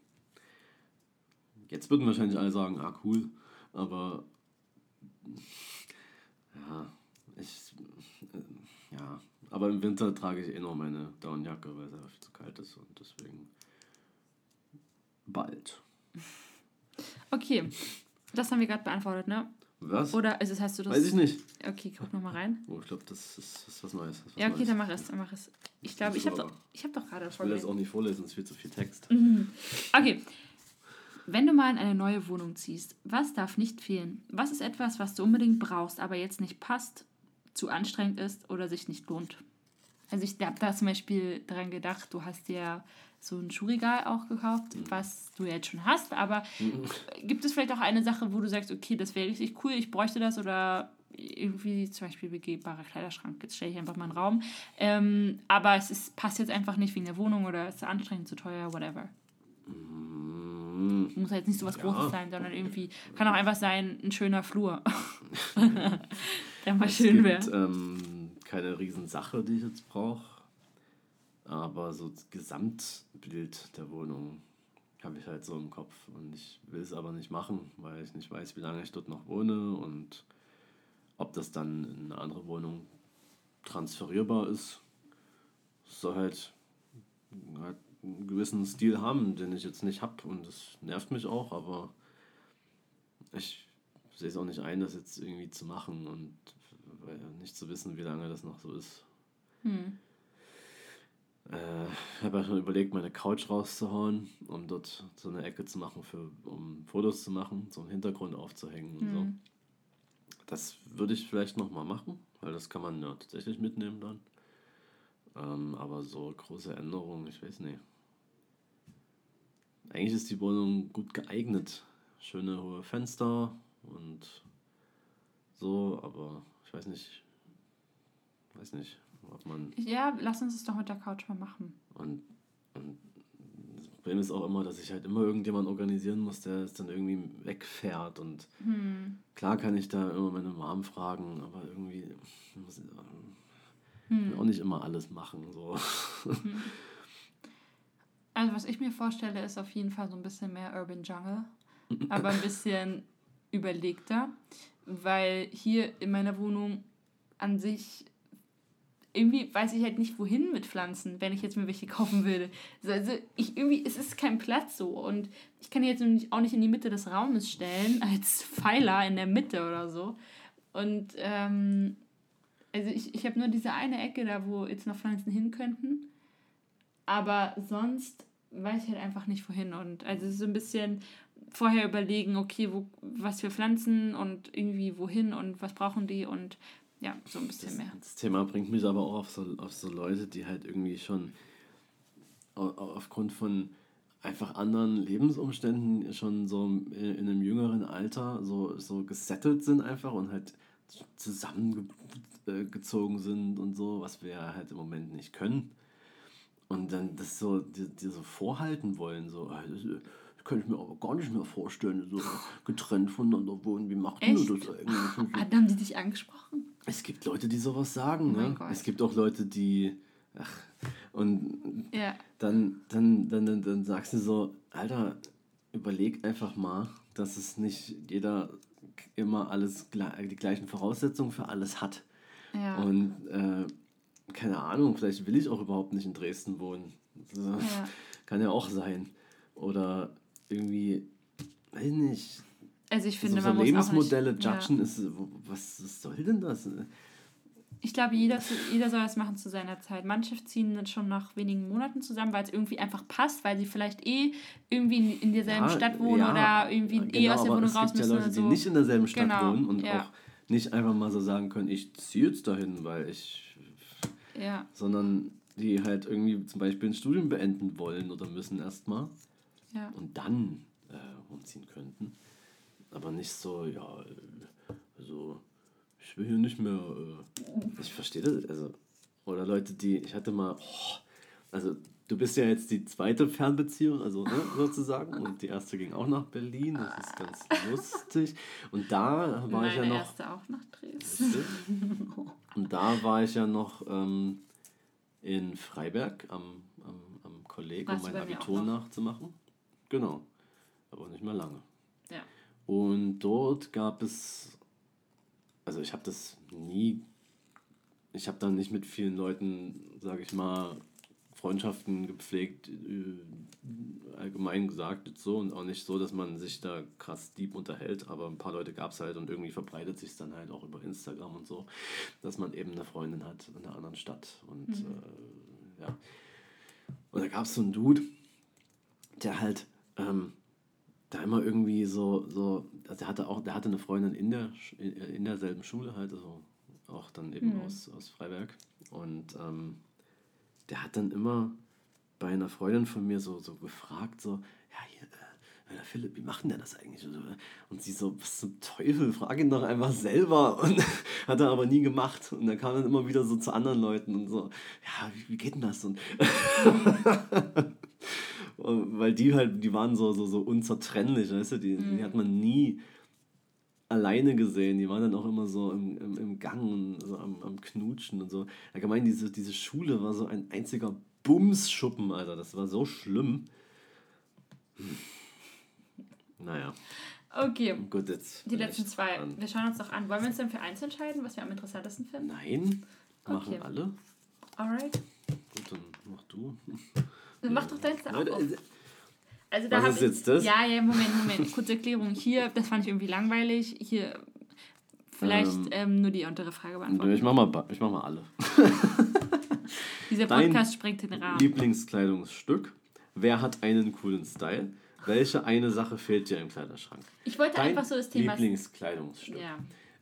B: Jetzt würden wahrscheinlich alle sagen, ah cool, aber [laughs] ja, ich, äh, ja, aber im Winter trage ich eh noch meine Downjacke, weil es einfach viel zu kalt ist und deswegen bald. [laughs]
A: Okay. Das haben wir gerade beantwortet, ne?
B: Was?
A: Oder also das hast du das.
B: Weiß ich nicht.
A: Okay, guck noch mal rein.
B: Oh, ich glaube, das ist, das ist was Neues. Ist was
A: Ja, okay,
B: Neues.
A: dann mach es, dann mach es. Ich glaube, ich habe doch, ich hab doch gerade
B: Ich will das auch nicht vorlesen, es ist viel zu viel Text.
A: Okay. Wenn du mal in eine neue Wohnung ziehst, was darf nicht fehlen? Was ist etwas, was du unbedingt brauchst, aber jetzt nicht passt, zu anstrengend ist oder sich nicht lohnt? Also ich habe da zum Beispiel dran gedacht, du hast dir so ein Schuhregal auch gekauft, was du jetzt schon hast, aber gibt es vielleicht auch eine Sache, wo du sagst, okay, das wäre richtig cool, ich bräuchte das oder irgendwie zum Beispiel begehbarer Kleiderschrank, jetzt stelle ich einfach mal einen Raum, ähm, aber es ist, passt jetzt einfach nicht wegen der Wohnung oder ist anstrengend, zu teuer, whatever.
B: Mm,
A: Muss jetzt nicht so was
B: Ja.
A: Großes sein, sondern irgendwie kann auch einfach sein, ein schöner Flur. [laughs] Der mal
B: Es
A: schön wäre.
B: ähm, keine Riesensache, die ich jetzt brauche. Aber so das Gesamtbild der Wohnung habe ich halt so im Kopf. Und ich will es aber nicht machen, weil ich nicht weiß, wie lange ich dort noch wohne und ob das dann in eine andere Wohnung transferierbar ist. Es soll halt, halt einen gewissen Stil haben, den ich jetzt nicht habe. Und das nervt mich auch, aber ich sehe es auch nicht ein, das jetzt irgendwie zu machen und weil nicht zu wissen, wie lange das noch so ist.
A: Hm.
B: Äh, ich habe ja schon überlegt, meine Couch rauszuhauen, um dort so eine Ecke zu machen, für, um Fotos zu machen, so einen Hintergrund aufzuhängen und so.
A: Hm.
B: Das würde ich vielleicht nochmal machen, weil das kann man ja tatsächlich mitnehmen dann. Ähm, aber so große Änderungen, ich weiß nicht. Eigentlich ist die Wohnung gut geeignet. Schöne hohe Fenster und so, aber ich weiß nicht, weiß nicht, ob man
A: Ja, lass uns es doch mit der Couch mal machen.
B: und, und das Problem ist auch immer, dass ich halt immer irgendjemanden organisieren muss, der es dann irgendwie wegfährt. Und
A: Hm.
B: klar kann ich da immer meine Mom fragen, aber irgendwie muss ich
A: Hm.
B: auch nicht immer alles machen. So.
A: Also was ich mir vorstelle, ist auf jeden Fall so ein bisschen mehr Urban Jungle, aber ein bisschen [laughs] überlegter, weil hier in meiner Wohnung an sich irgendwie weiß ich halt nicht wohin mit Pflanzen, wenn ich jetzt mir welche kaufen würde. So, Also ich irgendwie es ist kein Platz so und ich kann die jetzt auch nicht in die Mitte des Raumes stellen [laughs] als Pfeiler in der Mitte oder so. Und ähm, also ich, ich habe nur diese eine Ecke da, wo jetzt noch Pflanzen hin könnten. Aber sonst weiß ich halt einfach nicht wohin. Und also so ein bisschen vorher überlegen, okay, wo, was für Pflanzen und irgendwie wohin und was brauchen die und ja, so ein bisschen
B: Das,
A: mehr.
B: das Thema bringt mich aber auch auf so, auf so Leute, die halt irgendwie schon au- au- aufgrund von einfach anderen Lebensumständen schon so in, in einem jüngeren Alter so, so gesettelt sind einfach und halt zusammengezogen sind und so, was wir halt im Moment nicht können. Und dann das so, die, die so vorhalten wollen, so, "Ah, das- ich kann ich mir aber gar nicht mehr vorstellen, so [laughs] getrennt voneinander wohnen. Wie macht
A: Echt?
B: das eigentlich?
A: Ah, haben die dich angesprochen?
B: Es gibt Leute, die sowas sagen.
A: Oh mein
B: ne?
A: Gott.
B: Es gibt auch Leute, die. Ach, und
A: Ja.
B: dann, dann, dann, dann, dann sagst du so, Alter, überleg einfach mal, dass es nicht jeder immer alles die gleichen Voraussetzungen für alles hat.
A: Ja.
B: Und äh, keine Ahnung, vielleicht will ich auch überhaupt nicht in Dresden wohnen.
A: Ja.
B: Kann ja auch sein. Oder irgendwie, weiß nicht,
A: Also ich finde,
B: so, so
A: man muss
B: Lebensmodelle
A: auch nicht,
B: judgen ist, was, was soll denn das?
A: Ich glaube, jeder, jeder soll das machen zu seiner Zeit. Manche ziehen dann schon nach wenigen Monaten zusammen, weil es irgendwie einfach passt, weil sie vielleicht eh irgendwie in, in derselben
B: Ja,
A: Stadt wohnen
B: ja,
A: oder irgendwie eh
B: genau,
A: aus der Wohnung raus
B: gibt ja
A: müssen
B: Leute,
A: oder so.
B: die nicht in derselben Stadt
A: Genau,
B: wohnen und
A: ja.
B: auch nicht einfach mal so sagen können, ich ziehe jetzt dahin, weil ich,
A: ja,
B: sondern die halt irgendwie zum Beispiel ein Studium beenden wollen oder müssen erstmal
A: ja.
B: und dann äh, umziehen könnten. Aber nicht so, ja, also ich will hier nicht mehr, äh, ich verstehe das, also, oder Leute, die, ich hatte mal, oh, also du bist ja jetzt die zweite Fernbeziehung, also ne, sozusagen, und die erste ging auch nach Berlin, das ist ganz lustig. Und da war
A: Meine
B: ich ja noch,
A: erste auch nach Dresden.
B: und da war ich ja noch ähm, in Freiberg am, am, am Kolleg, um
A: Warst
B: mein Abitur nachzumachen. Genau, aber nicht mehr lange. Und dort gab es, also ich habe das nie, ich habe da nicht mit vielen Leuten, sage ich mal, Freundschaften gepflegt, äh, allgemein gesagt so. Und auch nicht so, dass man sich da krass deep unterhält, aber ein paar Leute gab es halt und irgendwie verbreitet sich dann halt auch über Instagram und so, dass man eben eine Freundin hat in einer anderen Stadt. Und äh, ja. Und da gab es so einen Dude, der halt ähm, da immer irgendwie so, so, also der hatte auch, der hatte eine Freundin in der in, derselben Schule halt, also auch dann eben
A: Mhm.
B: aus, aus Freiberg. Und ähm, der hat dann immer bei einer Freundin von mir so, so gefragt, so, ja, hier, äh, äh, Philipp, wie macht denn der das eigentlich? Und so, Und sie so, was zum Teufel, frag ihn doch einfach selber. [laughs] Und hat er aber nie gemacht. Und er kam dann immer wieder so zu anderen Leuten und so, ja, wie, wie geht denn das? Und [laughs] [laughs] weil die halt, die waren so, so, so unzertrennlich, weißt du, die, die hat man nie alleine gesehen. Die waren dann auch immer so im, im, im Gang und so am, am Knutschen und so. Allgemein, diese, diese Schule war so ein einziger Bumsschuppen, Alter. Das war so schlimm. Hm. Naja,
A: Okay,
B: gut, jetzt.
A: die letzten zwei.
B: dran.
A: Wir schauen uns doch an. Wollen wir uns dann für eins entscheiden, was wir am interessantesten finden?
B: Nein, machen
A: Okay.
B: alle.
A: Alright.
B: Gut, dann mach du.
A: Mach doch deins da auch auf.
B: äh,
A: Also da
B: Was ist
A: ich,
B: jetzt das?
A: Ja, ja, Moment, Moment. Kurze Erklärung. Hier, das fand ich irgendwie langweilig. Hier, vielleicht
B: Ähm,
A: ähm, nur die untere Frage beantworten.
B: ich mach mal, ich mach mal alle. [laughs]
A: Dieser
B: dein
A: Podcast sprengt den Rahmen.
B: Lieblingskleidungsstück. Wer hat einen coolen Style? Welche eine Sache fehlt dir im Kleiderschrank?
A: Ich wollte
B: Dein
A: einfach so das Thema.
B: Lieblingskleidungsstück
A: Ja.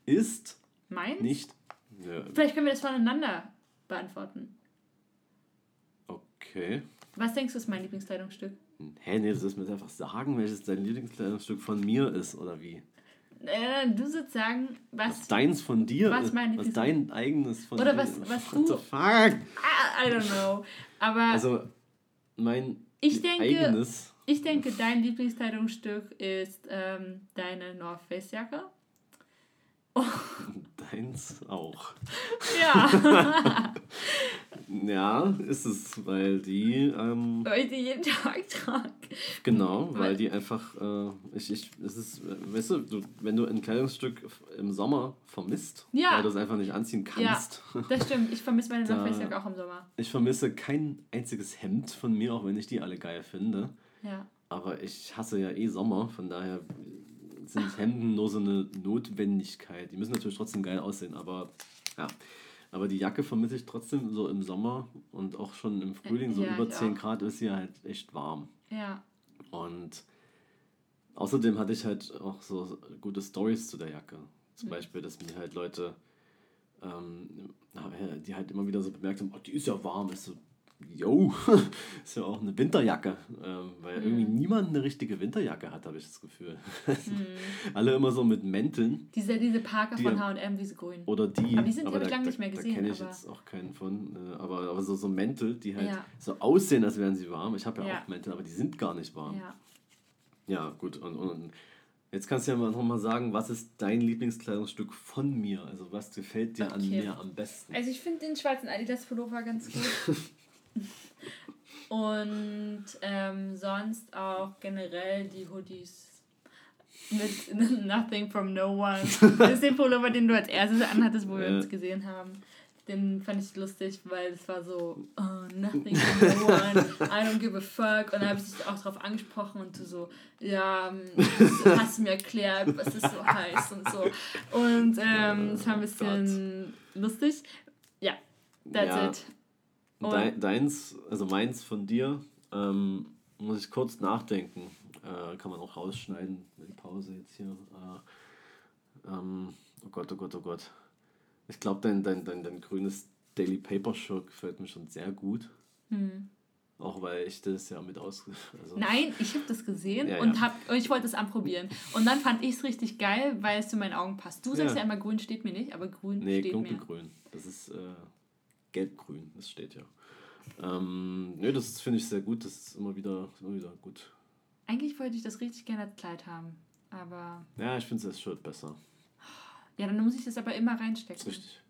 B: ist
A: Meins?
B: nicht. Ja,
A: Vielleicht können wir das voneinander beantworten.
B: okay.
A: Was denkst du, ist mein Lieblingskleidungsstück?
B: Hä, nee, das ist mir einfach sagen, welches dein Lieblingskleidungsstück von mir ist oder wie.
A: Äh, du sollst sagen,
B: Was
A: was.
B: deins von dir
A: Was
B: ist.
A: mein
B: was dein eigenes von
A: Oder
B: dir
A: was-
B: ist.
A: was
B: What
A: du-
B: the fuck?
A: Ah, I don't know. Aber
B: Also, mein
A: Ich denke-
B: eigenes.
A: ich denke, dein Lieblingskleidungsstück ist ähm, deine North Face Jacke. [laughs]
B: Deins auch.
A: Ja, [laughs]
B: Ja, ist es, weil die. Ähm,
A: weil ich die jeden Tag trage.
B: Genau, weil
A: Weil-
B: die einfach, äh, ich, ich, es ist, weißt du, du, wenn du ein Kleidungsstück im Sommer vermisst,
A: Ja.
B: weil du es einfach nicht anziehen kannst. [laughs]
A: Das stimmt, ich vermisse meine
B: Da-
A: North Face Jacke auch im Sommer.
B: Ich vermisse kein einziges Hemd von mir, auch wenn ich die alle geil finde.
A: Ja.
B: Aber ich hasse ja eh Sommer, von daher sind Hemden nur so eine Notwendigkeit. Die müssen natürlich trotzdem geil aussehen, aber ja. Aber die Jacke vermisse ich trotzdem so im Sommer und auch schon im Frühling, so
A: Ja,
B: über
A: ich
B: 10
A: auch.
B: Grad ist sie halt echt warm.
A: Ja.
B: Und außerdem hatte ich halt auch so gute Stories zu der Jacke. Zum Beispiel, dass mir halt Leute, ähm, die halt immer wieder so bemerkt haben, oh, die ist ja warm. Ist so, yo, [laughs] ist ja auch eine Winterjacke. Ähm, weil irgendwie niemand eine richtige Winterjacke hat, habe ich das Gefühl. [laughs] Alle immer so mit Mänteln.
A: Diese, diese Parker
B: Die-
A: von H&M, diese grünen.
B: Oder die.
A: Aber die sind, hab ich
B: da-
A: lange
B: da-
A: nicht mehr
B: Da
A: gesehen,
B: kenne ich
A: aber-
B: jetzt auch keinen von. äh, Aber, aber so, so Mäntel, die halt
A: Ja.
B: so aussehen, als wären sie warm. Ich habe ja,
A: Ja.
B: auch Mäntel, aber die sind gar nicht warm.
A: Ja.
B: Ja, gut. Und, und jetzt kannst du ja mal nochmal sagen, was ist dein Lieblingskleidungsstück von mir? Also was gefällt dir okay. an mir am besten?
A: Also ich finde den schwarzen Adidas Pullover ganz gut. [laughs] und ähm, sonst auch generell die Hoodies mit [laughs] Nothing from No One. Das ist der Pullover, den du als erstes anhattest, wo wir uns gesehen haben. Den fand ich lustig, weil es war so, oh, nothing from no one, I don't give a fuck. Und dann habe ich dich auch darauf angesprochen und du so, ja, hast du mir erklärt, was das so heißt und so. Und ähm, es war ein bisschen oh lustig. Ja, that's
B: ja. it. Deins, also meins von dir, ähm, muss ich kurz nachdenken. Äh, kann man auch rausschneiden, die Pause jetzt hier. Äh, ähm, oh Gott, oh Gott, oh Gott. Ich glaube, dein, dein, dein, dein grünes Daily Paper Shirt gefällt mir schon sehr gut. Hm. Auch weil ich das ja mit aus.
A: Also Nein, ich habe das gesehen ja, und, hab, ich wollte es anprobieren. Und dann fand ich es richtig geil, weil es zu meinen Augen passt. Du sagst ja, ja immer, grün steht mir nicht, aber grün nee, steht
B: mir. Nee, dunkelgrün. Das ist äh, gelbgrün, das steht ja. Ähm, nö, das finde ich sehr gut. Das ist immer wieder, immer wieder gut.
A: Eigentlich wollte ich das richtig gerne als Kleid haben, aber.
B: Ja, ich finde es Shirt besser.
A: Ja, dann muss ich das aber immer reinstecken. Richtig.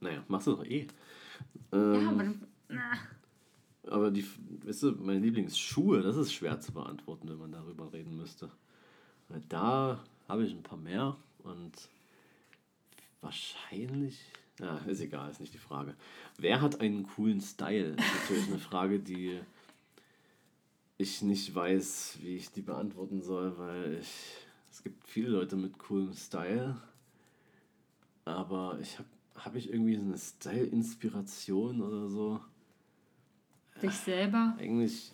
B: Naja, machst du doch eh. Ähm, ja, aber dann. Aber die, weißt du, meine Lieblingsschuhe, das ist schwer zu beantworten, wenn man darüber reden müsste. Weil da habe ich ein paar mehr und wahrscheinlich. Ja, ist egal, ist nicht die Frage. Wer hat einen coolen Style? Das ist natürlich eine Frage, die ich nicht weiß, wie ich die beantworten soll, weil ich, es gibt viele Leute mit coolem Style, aber ich habe hab ich irgendwie so eine Style-Inspiration oder so.
A: Dich selber?
B: Eigentlich,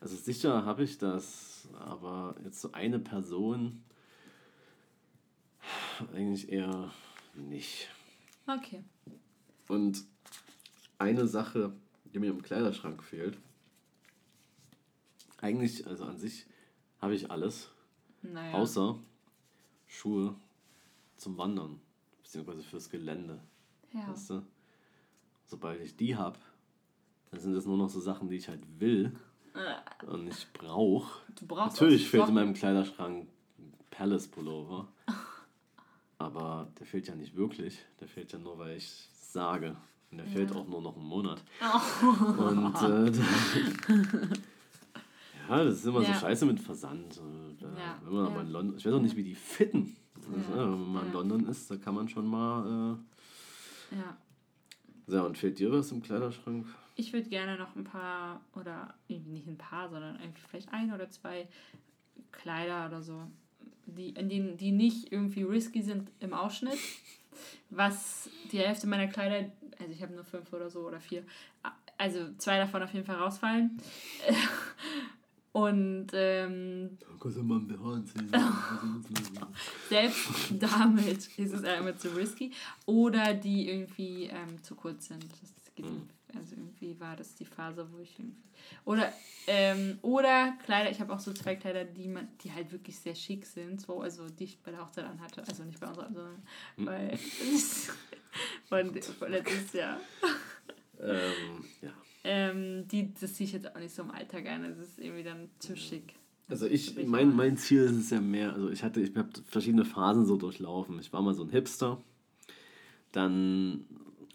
B: also sicher habe ich das, aber jetzt so eine Person eigentlich eher nicht.
A: Okay.
B: Und eine Sache, die mir im Kleiderschrank fehlt, eigentlich, also an sich habe ich alles. Naja. Außer Schuhe zum Wandern, beziehungsweise fürs Gelände. Ja. Weißt du? Sobald ich die habe, dann sind das nur noch so Sachen, die ich halt will äh. und nicht brauche. Natürlich fehlt in meinem Kleiderschrank Palace Pullover. Aber der fehlt ja nicht wirklich. Der fehlt ja nur, weil ich sage. Und der ja. fehlt auch nur noch einen Monat. Oh. Und äh, [laughs] [laughs] Ja, das ist immer ja. so scheiße mit Versand. Und, äh, ja. Wenn man ja. mal in London, ich weiß auch nicht, wie die fitten. Also, wenn man in London ist, da kann man schon mal. Äh, ja. So, und fehlt dir was im Kleiderschrank?
A: Ich würde gerne noch ein paar, oder nicht ein paar, sondern vielleicht ein oder zwei Kleider oder so, die, die, die nicht irgendwie risky sind im Ausschnitt. Was die Hälfte meiner Kleider, also ich habe nur fünf oder so oder vier, also zwei davon auf jeden Fall rausfallen. [laughs] Und ähm, [laughs] selbst damit ist es einmal zu risky. Oder die irgendwie ähm, zu kurz sind. Das geht mhm. Also irgendwie war das die Phase, wo ich irgendwie. Oder, ähm, oder Kleider, ich habe auch so zwei Kleider, die man, die halt wirklich sehr schick sind, so, also die ich bei der Hochzeit anhatte. Also nicht bei unserer, sondern mhm. bei [laughs] von, von letztes Jahr. Ähm, ja. Ähm, die, das ziehe ich jetzt auch nicht so im Alltag ein. Das ist irgendwie dann zu schick.
B: Also ich, mein, mein Ziel ist es ja mehr, also ich hatte, ich habe verschiedene Phasen so durchlaufen. Ich war mal so ein Hipster, dann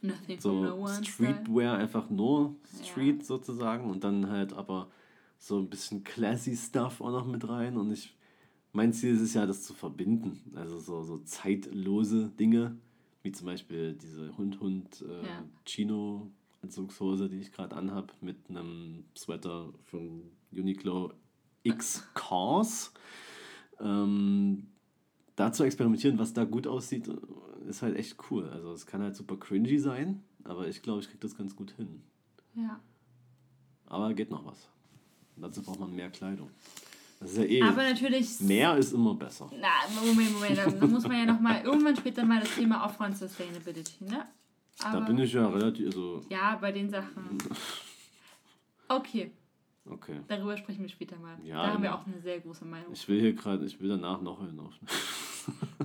B: Nothing so no Streetwear, einfach nur Street ja. sozusagen und dann halt aber so ein bisschen classy Stuff auch noch mit rein und ich, mein Ziel ist es ja, das zu verbinden, also so, so zeitlose Dinge, wie zum Beispiel diese Hund-Hund äh, ja. Chino Anzugshose, die ich gerade anhab, mit einem Sweater von Uniqlo X Cars. Ähm, da zu experimentieren, was da gut aussieht, ist halt echt cool. Also es kann halt super cringy sein, aber ich glaube, ich kriege das ganz gut hin. Ja. Aber geht noch was. dazu braucht man mehr Kleidung. Das ist ja eh. Aber natürlich. Mehr ist immer besser.
A: Na, Moment, Moment. Da [laughs] muss man ja noch mal irgendwann später mal das Thema aufräumen Sustainability, ne?
B: Aber da bin ich ja relativ. Also
A: ja, bei den Sachen. [laughs] Okay. Okay. Darüber sprechen wir später mal. Ja, da haben wir auch eine sehr große Meinung.
B: Ich will hier gerade, ich will danach noch hinauf.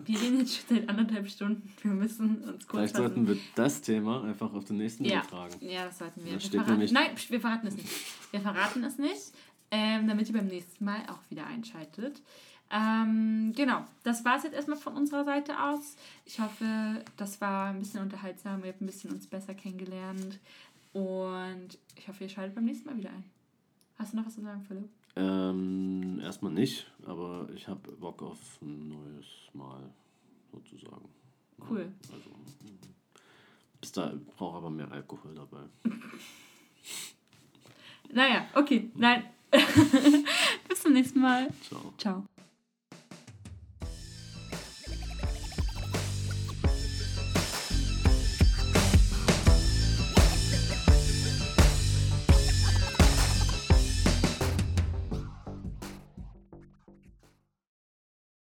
A: Wir reden jetzt schon seit anderthalb Stunden. Wir müssen uns
B: kurz. Vielleicht sollten wir das Thema einfach auf den nächsten
A: ja.
B: übertragen.
A: Ja, das sollten wir. wir verraten, nein, wir verraten es nicht. Wir verraten es nicht. ähm, damit ihr beim nächsten Mal auch wieder einschaltet. Ähm, genau, das war es jetzt erstmal von unserer Seite aus. Ich hoffe, das war ein bisschen unterhaltsam. Ihr habt ein bisschen uns besser kennengelernt. Und ich hoffe, ihr schaltet beim nächsten Mal wieder ein. Hast du noch was zu sagen, Philipp?
B: Ähm, erstmal nicht, aber ich habe Bock auf ein neues Mal, sozusagen.
A: Cool.
B: Also, bis da brauche aber mehr Alkohol dabei. [laughs]
A: naja, okay, nein. [laughs] bis zum nächsten Mal.
B: Ciao.
A: Ciao.